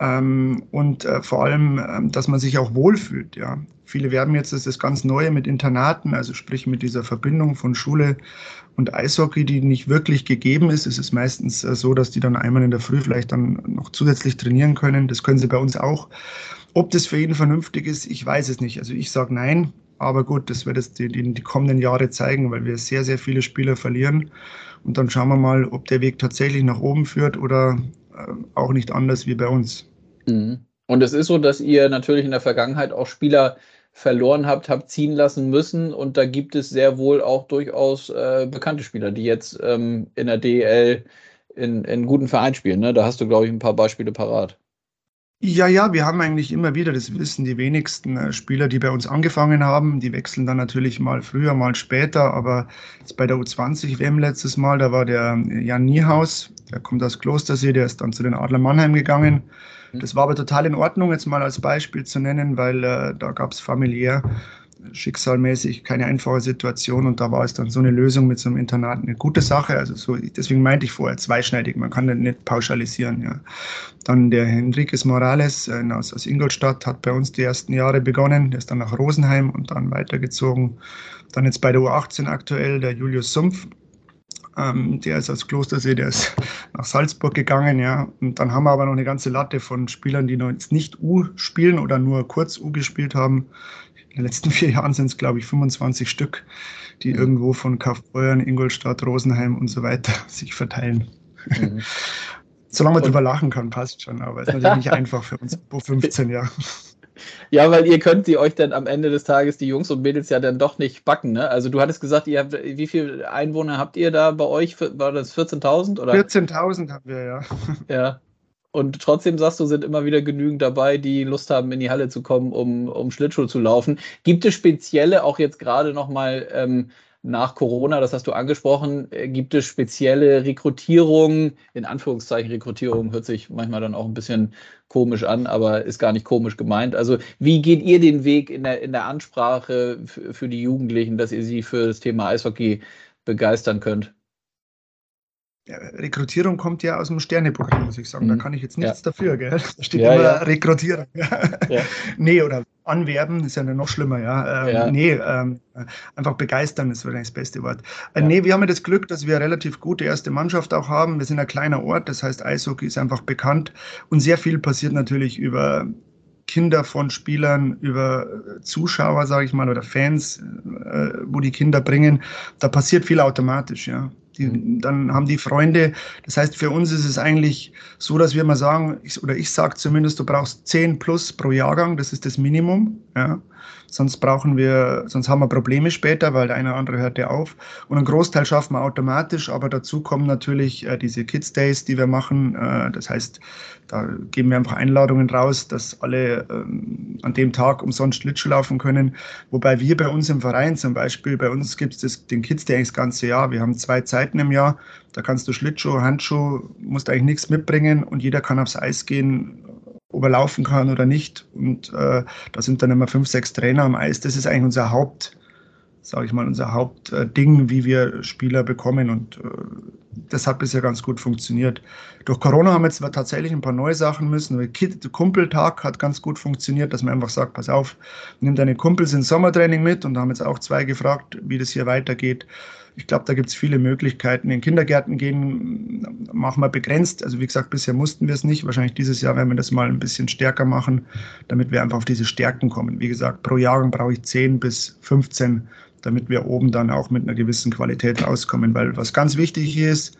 ähm, und äh, vor allem, ähm, dass man sich auch wohlfühlt. Ja. Viele werben jetzt das, ganz Neue mit Internaten, also sprich mit dieser Verbindung von Schule und Eishockey, die nicht wirklich gegeben ist. Es ist meistens äh, so, dass die dann einmal in der Früh vielleicht dann noch zusätzlich trainieren können. Das können sie bei uns auch. Ob das für jeden vernünftig ist, ich weiß es nicht. Also ich sage nein, aber gut, das wird es die, die, die kommenden Jahre zeigen, weil wir sehr, sehr viele Spieler verlieren. Und dann schauen wir mal, ob der Weg tatsächlich nach oben führt oder äh, auch nicht anders wie bei uns. Mhm. Und es ist so, dass ihr natürlich in der Vergangenheit auch Spieler verloren habt, habt ziehen lassen müssen. Und da gibt es sehr wohl auch durchaus äh, bekannte Spieler, die jetzt ähm, in der DL in, in guten Verein spielen. Ne? Da hast du, glaube ich, ein paar Beispiele parat. Ja, ja, wir haben eigentlich immer wieder, das wissen die wenigsten äh, Spieler, die bei uns angefangen haben. Die wechseln dann natürlich mal früher, mal später. Aber jetzt bei der U20-WM letztes Mal, da war der Jan Niehaus, der kommt aus Klostersee, der ist dann zu den Adler Mannheim gegangen. Das war aber total in Ordnung, jetzt mal als Beispiel zu nennen, weil äh, da gab es familiär, schicksalmäßig keine einfache Situation und da war es dann so eine Lösung mit so einem Internat eine gute Sache. Also so, deswegen meinte ich vorher zweischneidig, man kann das nicht pauschalisieren. Ja. Dann der Henriquez Morales äh, aus, aus Ingolstadt hat bei uns die ersten Jahre begonnen, der ist dann nach Rosenheim und dann weitergezogen. Dann jetzt bei der U18 aktuell der Julius Sumpf, ähm, der ist aus Klostersee, der ist nach Salzburg gegangen, ja. Und dann haben wir aber noch eine ganze Latte von Spielern, die noch jetzt nicht U spielen oder nur kurz U gespielt haben. In den letzten [laughs] vier Jahren sind es, glaube ich, 25 Stück, die mhm. irgendwo von Kaufbeuern, Ingolstadt, Rosenheim und so weiter [laughs] sich verteilen. Mhm. [laughs] Solange man drüber lachen kann, passt schon, aber es ist natürlich nicht einfach für uns pro 15 Jahre. Ja, weil ihr könnt sie euch dann am Ende des Tages, die Jungs und Mädels, ja dann doch nicht backen. Ne? Also du hattest gesagt, ihr habt, wie viele Einwohner habt ihr da bei euch? War das 14.000 14.000 haben wir, ja. [laughs] Ja. Und trotzdem sagst du, sind immer wieder genügend dabei, die Lust haben, in die Halle zu kommen, um, um Schlittschuh zu laufen. Gibt es spezielle, auch jetzt gerade nochmal ähm, nach Corona, das hast du angesprochen, äh, gibt es spezielle Rekrutierungen, in Anführungszeichen Rekrutierung hört sich manchmal dann auch ein bisschen komisch an, aber ist gar nicht komisch gemeint. Also wie geht ihr den Weg in der, in der Ansprache für die Jugendlichen, dass ihr sie für das Thema Eishockey begeistern könnt? Ja, Rekrutierung kommt ja aus dem Sterneprogramm, muss ich sagen. Mhm. Da kann ich jetzt nichts ja. dafür, gell? Da steht ja, immer. Rekrutierung. [laughs] nee, oder anwerben ist ja noch schlimmer, ja. Ähm, nee, ähm, einfach begeistern ist wahrscheinlich das beste Wort. Äh, nee, wir haben ja das Glück, dass wir eine relativ gute erste Mannschaft auch haben. Wir sind ein kleiner Ort, das heißt, Eishockey ist einfach bekannt und sehr viel passiert natürlich über Kinder von Spielern, über Zuschauer, sage ich mal, oder Fans, äh, wo die Kinder bringen. Da passiert viel automatisch, ja. Die, dann haben die Freunde. Das heißt, für uns ist es eigentlich so, dass wir mal sagen, ich, oder ich sage zumindest, du brauchst 10 plus pro Jahrgang, das ist das Minimum. Ja. Sonst brauchen wir, sonst haben wir Probleme später, weil der eine oder andere hört ja auf. Und einen Großteil schaffen wir automatisch, aber dazu kommen natürlich äh, diese Kids Days, die wir machen. Äh, das heißt, da geben wir einfach Einladungen raus, dass alle ähm, an dem Tag umsonst Schlittschuh laufen können. Wobei wir bei uns im Verein zum Beispiel, bei uns gibt es den Kids Day eigentlich das ganze Jahr. Wir haben zwei Zeiten im Jahr. Da kannst du Schlittschuh, Handschuh, musst eigentlich nichts mitbringen und jeder kann aufs Eis gehen ob er laufen kann oder nicht. Und äh, da sind dann immer fünf, sechs Trainer am Eis. Das ist eigentlich unser Haupt, sage ich mal, unser Hauptding, wie wir Spieler bekommen. Und äh, das hat bisher ganz gut funktioniert. Durch Corona haben wir jetzt tatsächlich ein paar neue Sachen müssen. Der Kumpeltag hat ganz gut funktioniert, dass man einfach sagt, pass auf, nimm deine Kumpels ins Sommertraining mit. Und da haben jetzt auch zwei gefragt, wie das hier weitergeht. Ich glaube, da gibt es viele Möglichkeiten. In Kindergärten gehen machen wir begrenzt. Also wie gesagt, bisher mussten wir es nicht. Wahrscheinlich dieses Jahr werden wir das mal ein bisschen stärker machen, damit wir einfach auf diese Stärken kommen. Wie gesagt, pro Jahrgang brauche ich 10 bis 15 damit wir oben dann auch mit einer gewissen Qualität rauskommen. Weil was ganz wichtig ist,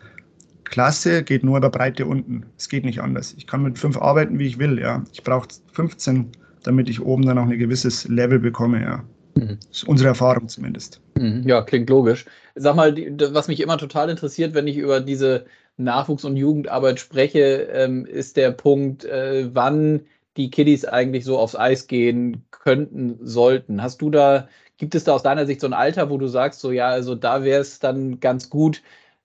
Klasse geht nur über Breite unten. Es geht nicht anders. Ich kann mit fünf arbeiten, wie ich will. Ja. Ich brauche 15, damit ich oben dann auch ein gewisses Level bekomme. Ja. Mhm. Das ist unsere Erfahrung zumindest. Mhm. Ja, klingt logisch. Sag mal, was mich immer total interessiert, wenn ich über diese Nachwuchs- und Jugendarbeit spreche, ähm, ist der Punkt, äh, wann die Kiddies eigentlich so aufs Eis gehen könnten, sollten. Hast du da, gibt es da aus deiner Sicht so ein Alter, wo du sagst, so ja, also da wäre es dann ganz gut,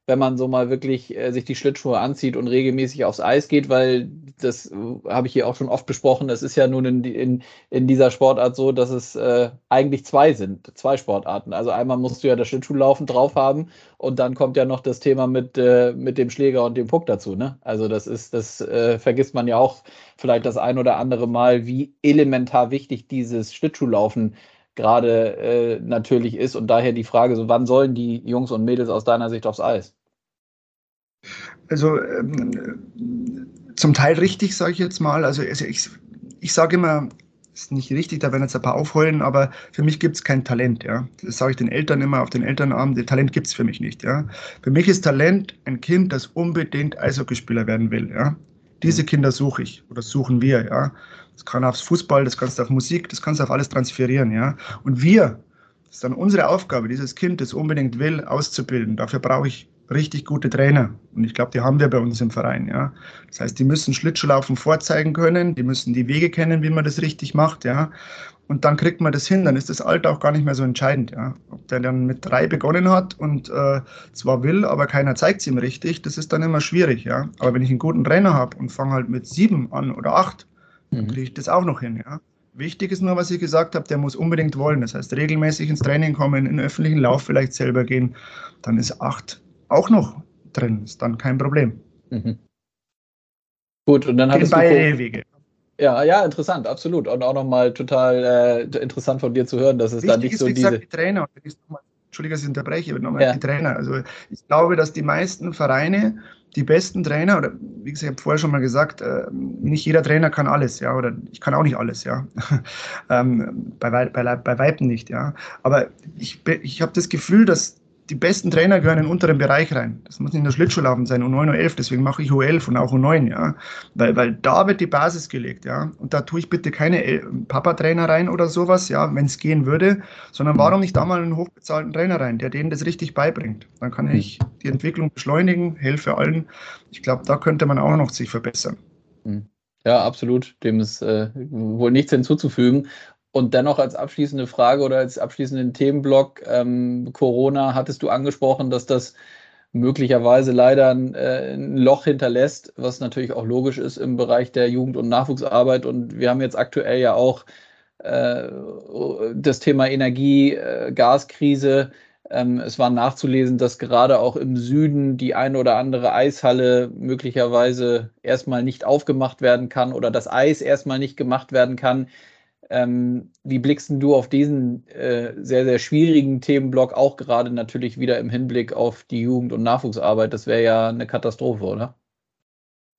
wenn man so mal wirklich äh, sich die Schlittschuhe anzieht und regelmäßig aufs Eis geht, weil das äh, habe ich hier auch schon oft besprochen. Es ist ja nun in, in, in dieser Sportart so, dass es äh, eigentlich zwei sind, zwei Sportarten. Also einmal musst du ja das Schlittschuhlaufen drauf haben und dann kommt ja noch das Thema mit, äh, mit dem Schläger und dem Puck dazu. Ne? Also das ist, das äh, vergisst man ja auch vielleicht das ein oder andere Mal, wie elementar wichtig dieses Schlittschuhlaufen gerade äh, natürlich ist. Und daher die Frage, so wann sollen die Jungs und Mädels aus deiner Sicht aufs Eis? Also ähm, zum Teil richtig, sage ich jetzt mal. Also, also ich, ich sage immer, ist nicht richtig, da werden jetzt ein paar aufheulen, aber für mich gibt es kein Talent, ja. Das sage ich den Eltern immer auf den Elternabend, Talent gibt es für mich nicht, ja. Für mich ist Talent ein Kind, das unbedingt Eishockeyspieler werden will, ja. Diese mhm. Kinder suche ich oder suchen wir, ja. Das kann aufs Fußball, das kannst du auf Musik, das kannst du auf alles transferieren, ja. Und wir, das ist dann unsere Aufgabe, dieses Kind, das unbedingt will, auszubilden. Dafür brauche ich richtig gute Trainer. Und ich glaube, die haben wir bei uns im Verein. Ja. Das heißt, die müssen Schlittschuhlaufen vorzeigen können, die müssen die Wege kennen, wie man das richtig macht. Ja. Und dann kriegt man das hin, dann ist das Alter auch gar nicht mehr so entscheidend. Ja. Ob der dann mit drei begonnen hat und äh, zwar will, aber keiner zeigt es ihm richtig, das ist dann immer schwierig. Ja. Aber wenn ich einen guten Trainer habe und fange halt mit sieben an oder acht, mhm. dann kriege ich das auch noch hin. Ja. Wichtig ist nur, was ich gesagt habe, der muss unbedingt wollen. Das heißt, regelmäßig ins Training kommen, in den öffentlichen Lauf vielleicht selber gehen. Dann ist acht auch noch drin. Ist dann kein Problem. Mhm. Gut, und dann hattest beide du. Wege. Ja, ja, interessant, absolut. Und auch nochmal total äh, interessant von dir zu hören, dass es da nicht ist, so wie diese. Gesagt, die Trainer, Entschuldige, dass ich unterbreche, aber nochmal ja. die Trainer. Also ich glaube, dass die meisten Vereine die besten Trainer, oder wie gesagt, ich habe vorher schon mal gesagt, äh, nicht jeder Trainer kann alles, ja, oder ich kann auch nicht alles, ja. [laughs] ähm, bei, bei, bei Weitem nicht, ja. Aber ich, ich habe das Gefühl, dass die besten Trainer gehören in den unteren Bereich rein. Das muss nicht nur Schlittschuhlaufen sein, U9, U11, deswegen mache ich U11 und auch U9, ja. Weil, weil da wird die Basis gelegt, ja. Und da tue ich bitte keine Papa-Trainer rein oder sowas, ja, wenn es gehen würde, sondern mhm. warum nicht da mal einen hochbezahlten Trainer rein, der denen das richtig beibringt. Dann kann ich mhm. die Entwicklung beschleunigen, helfe allen. Ich glaube, da könnte man auch noch sich verbessern. Mhm. Ja, absolut. Dem ist äh, wohl nichts hinzuzufügen. Und dennoch als abschließende Frage oder als abschließenden Themenblock, ähm, Corona hattest du angesprochen, dass das möglicherweise leider ein, äh, ein, Loch hinterlässt, was natürlich auch logisch ist im Bereich der Jugend- und Nachwuchsarbeit. Und wir haben jetzt aktuell ja auch äh, das Thema Energie, äh, Gaskrise. Ähm, es war nachzulesen, dass gerade auch im Süden die eine oder andere Eishalle möglicherweise erstmal nicht aufgemacht werden kann oder das Eis erstmal nicht gemacht werden kann. Ähm, wie blickst du auf diesen äh, sehr, sehr schwierigen Themenblock auch gerade natürlich wieder im Hinblick auf die Jugend- und Nachwuchsarbeit? Das wäre ja eine Katastrophe, oder?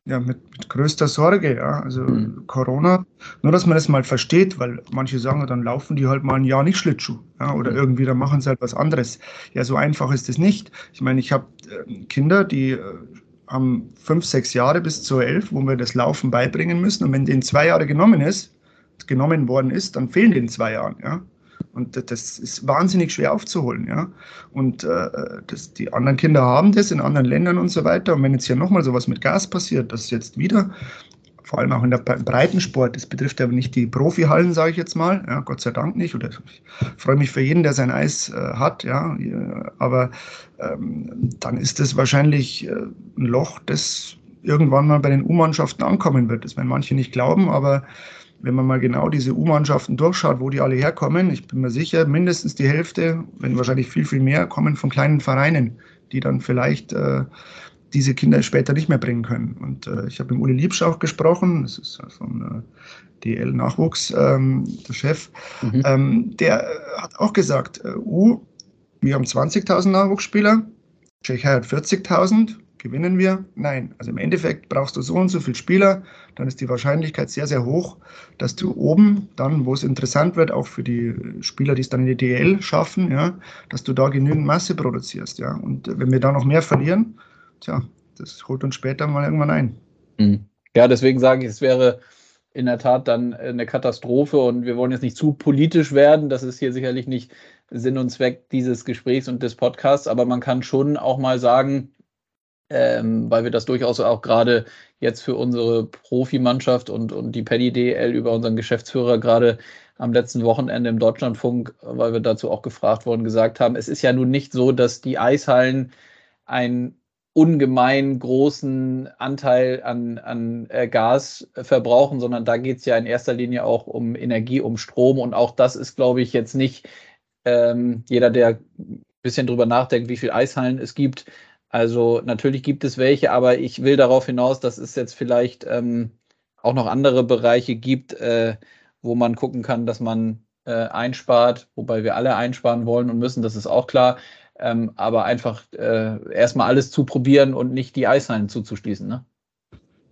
Ja, mit, mit größter Sorge, ja. Also mhm. Corona, nur dass man das mal versteht, weil manche sagen, dann laufen die halt mal ein Jahr nicht Schlittschuh. Ja, oder mhm. irgendwie, dann machen sie halt was anderes. Ja, so einfach ist es nicht. Ich meine, ich habe äh, Kinder, die äh, haben fünf, sechs Jahre bis zur elf, wo wir das Laufen beibringen müssen. Und wenn denen zwei Jahre genommen ist, genommen worden ist, dann fehlen den zwei Jahren, ja. Und das ist wahnsinnig schwer aufzuholen, ja. Und äh, das, die anderen Kinder haben das in anderen Ländern und so weiter. Und wenn jetzt hier nochmal sowas mit Gas passiert, das jetzt wieder, vor allem auch in der Breitensport, das betrifft aber nicht die Profihallen, sage ich jetzt mal, ja, Gott sei Dank nicht. Oder ich freue mich für jeden, der sein Eis äh, hat, ja. Aber ähm, dann ist das wahrscheinlich äh, ein Loch, das irgendwann mal bei den U-Mannschaften ankommen wird. Das werden manche nicht glauben, aber wenn man mal genau diese U-Mannschaften durchschaut, wo die alle herkommen, ich bin mir sicher, mindestens die Hälfte, wenn wahrscheinlich viel, viel mehr, kommen von kleinen Vereinen, die dann vielleicht äh, diese Kinder später nicht mehr bringen können. Und äh, ich habe mit Uli Liebsch auch gesprochen, das ist von äh, DL Nachwuchs, ähm, der Chef, mhm. ähm, der hat auch gesagt, äh, U, wir haben 20.000 Nachwuchsspieler, Tschechei hat 40.000, Gewinnen wir? Nein. Also im Endeffekt brauchst du so und so viele Spieler, dann ist die Wahrscheinlichkeit sehr, sehr hoch, dass du oben dann, wo es interessant wird, auch für die Spieler, die es dann in die DL schaffen, ja, dass du da genügend Masse produzierst. Ja. Und wenn wir da noch mehr verlieren, tja, das holt uns später mal irgendwann ein. Hm. Ja, deswegen sage ich, es wäre in der Tat dann eine Katastrophe und wir wollen jetzt nicht zu politisch werden. Das ist hier sicherlich nicht Sinn und Zweck dieses Gesprächs und des Podcasts, aber man kann schon auch mal sagen, ähm, weil wir das durchaus auch gerade jetzt für unsere Profimannschaft und, und die Paddy DL über unseren Geschäftsführer gerade am letzten Wochenende im Deutschlandfunk, weil wir dazu auch gefragt wurden, gesagt haben, es ist ja nun nicht so, dass die Eishallen ein ungemein großen Anteil an, an äh, Gas verbrauchen, sondern da geht es ja in erster Linie auch um Energie, um Strom. Und auch das ist, glaube ich, jetzt nicht ähm, jeder, der ein bisschen drüber nachdenkt, wie viele Eishallen es gibt. Also natürlich gibt es welche, aber ich will darauf hinaus, dass es jetzt vielleicht ähm, auch noch andere Bereiche gibt, äh, wo man gucken kann, dass man äh, einspart, wobei wir alle einsparen wollen und müssen, das ist auch klar. Ähm, aber einfach äh, erstmal alles zu probieren und nicht die Eishallen zuzuschließen. Ne?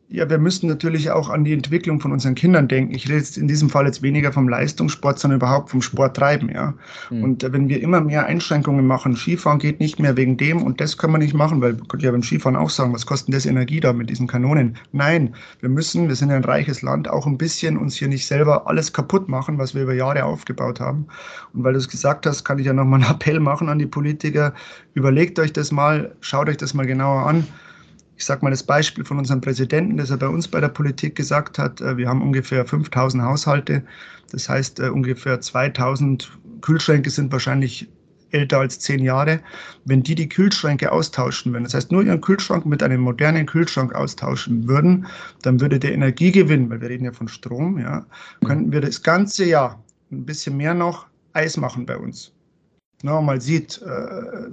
Ja, wir müssen natürlich auch an die Entwicklung von unseren Kindern denken. Ich rede jetzt in diesem Fall jetzt weniger vom Leistungssport, sondern überhaupt vom Sporttreiben, ja. Mhm. Und äh, wenn wir immer mehr Einschränkungen machen, Skifahren geht nicht mehr wegen dem und das können wir nicht machen, weil könnte ja beim Skifahren auch sagen, was kostet das Energie da mit diesen Kanonen? Nein, wir müssen, wir sind ja ein reiches Land, auch ein bisschen uns hier nicht selber alles kaputt machen, was wir über Jahre aufgebaut haben. Und weil du es gesagt hast, kann ich ja nochmal einen [laughs] Appell machen an die Politiker. Überlegt euch das mal, schaut euch das mal genauer an ich sage mal das Beispiel von unserem Präsidenten, das er bei uns bei der Politik gesagt hat. Äh, wir haben ungefähr 5000 Haushalte. Das heißt, äh, ungefähr 2000 Kühlschränke sind wahrscheinlich älter als zehn Jahre. Wenn die die Kühlschränke austauschen würden, das heißt nur ihren Kühlschrank mit einem modernen Kühlschrank austauschen würden, dann würde der Energiegewinn, weil wir reden ja von Strom, ja, könnten wir das ganze Jahr ein bisschen mehr noch Eis machen bei uns ne, mal sieht, äh,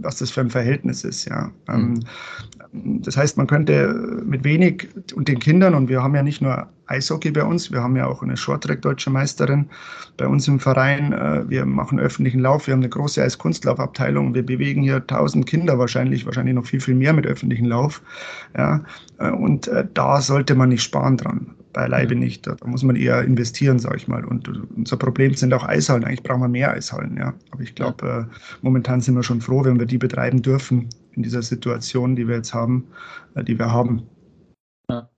was das für ein Verhältnis ist. Ja. Ähm, mhm. Das heißt, man könnte mit wenig und den Kindern, und wir haben ja nicht nur Eishockey bei uns, wir haben ja auch eine Shorttrack-Deutsche Meisterin bei uns im Verein. Äh, wir machen öffentlichen Lauf, wir haben eine große Eiskunstlaufabteilung. Wir bewegen hier tausend Kinder wahrscheinlich, wahrscheinlich noch viel, viel mehr mit öffentlichen Lauf. Ja. Äh, und da sollte man nicht sparen dran beileibe nicht. Da muss man eher investieren, sage ich mal. Und unser Problem sind auch Eishallen. Eigentlich brauchen wir mehr Eishallen, ja. Aber ich glaube, äh, momentan sind wir schon froh, wenn wir die betreiben dürfen in dieser Situation, die wir jetzt haben, äh, die wir haben. Ja.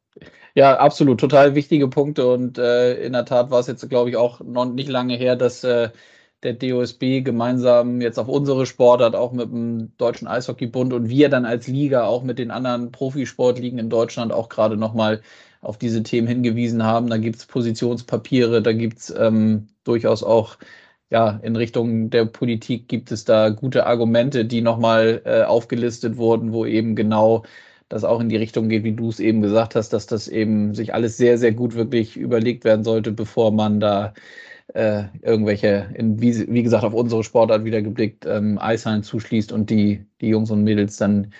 ja. absolut. Total wichtige Punkte. Und äh, in der Tat war es jetzt, glaube ich, auch noch nicht lange her, dass äh, der DOSB gemeinsam jetzt auf unsere Sportart, auch mit dem Deutschen Eishockeybund und wir dann als Liga auch mit den anderen Profisportligen in Deutschland auch gerade nochmal auf diese Themen hingewiesen haben. Da gibt es Positionspapiere, da gibt es ähm, durchaus auch ja, in Richtung der Politik gibt es da gute Argumente, die nochmal äh, aufgelistet wurden, wo eben genau das auch in die Richtung geht, wie du es eben gesagt hast, dass das eben sich alles sehr, sehr gut wirklich überlegt werden sollte, bevor man da äh, irgendwelche, in, wie, wie, gesagt, auf unsere Sportart wieder geblickt, ähm, Eishallen zuschließt und die, die Jungs und Mädels dann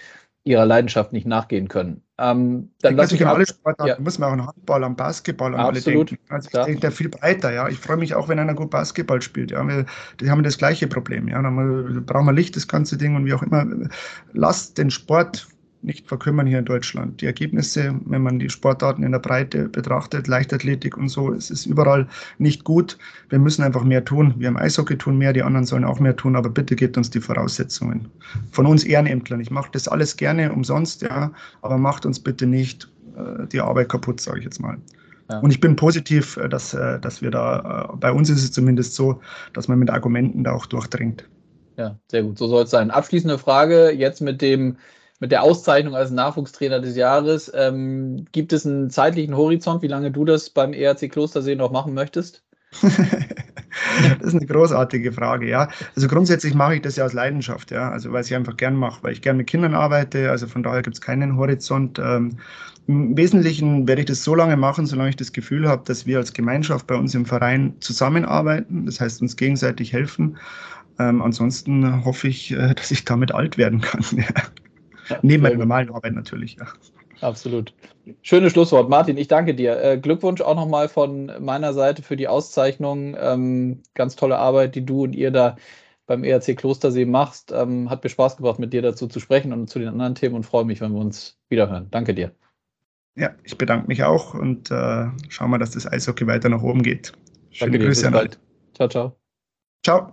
ihrer Leidenschaft nicht nachgehen können. Ähm, dann lasse ich alle Sportarten, ja. muss man auch an Handball, an Basketball, an Absolut. alle denken. Also ich ja. denke da viel breiter, ja. Ich freue mich auch, wenn einer gut Basketball spielt. Ja. Wir, die haben das gleiche Problem, ja. Dann brauchen wir Licht, das ganze Ding und wie auch immer. Lasst den Sport nicht verkümmern hier in Deutschland. Die Ergebnisse, wenn man die Sportarten in der Breite betrachtet, Leichtathletik und so, es ist überall nicht gut. Wir müssen einfach mehr tun. Wir im Eishockey tun mehr, die anderen sollen auch mehr tun, aber bitte gebt uns die Voraussetzungen. Von uns Ehrenämtlern. Ich mache das alles gerne umsonst, ja, aber macht uns bitte nicht äh, die Arbeit kaputt, sage ich jetzt mal. Ja. Und ich bin positiv, äh, dass, äh, dass wir da, äh, bei uns ist es zumindest so, dass man mit Argumenten da auch durchdringt. Ja, sehr gut. So soll es sein. Abschließende Frage jetzt mit dem mit der Auszeichnung als Nachwuchstrainer des Jahres. Ähm, gibt es einen zeitlichen Horizont, wie lange du das beim ERC Klostersee noch machen möchtest? [laughs] das ist eine großartige Frage, ja. Also grundsätzlich mache ich das ja aus Leidenschaft, ja. Also weil ich einfach gern mache, weil ich gern mit Kindern arbeite. Also von daher gibt es keinen Horizont. Ähm, Im Wesentlichen werde ich das so lange machen, solange ich das Gefühl habe, dass wir als Gemeinschaft bei uns im Verein zusammenarbeiten. Das heißt, uns gegenseitig helfen. Ähm, ansonsten hoffe ich, äh, dass ich damit alt werden kann. [laughs] Ja. Neben meiner normalen Arbeit natürlich, ja. Absolut. Schönes Schlusswort. Martin, ich danke dir. Äh, Glückwunsch auch nochmal von meiner Seite für die Auszeichnung. Ähm, ganz tolle Arbeit, die du und ihr da beim ERC Klostersee machst. Ähm, hat mir Spaß gebracht, mit dir dazu zu sprechen und zu den anderen Themen und freue mich, wenn wir uns wiederhören. Danke dir. Ja, ich bedanke mich auch und äh, schauen wir, dass das Eishockey weiter nach oben geht. Schöne Danke Grüße an bald. Ciao, ciao. Ciao.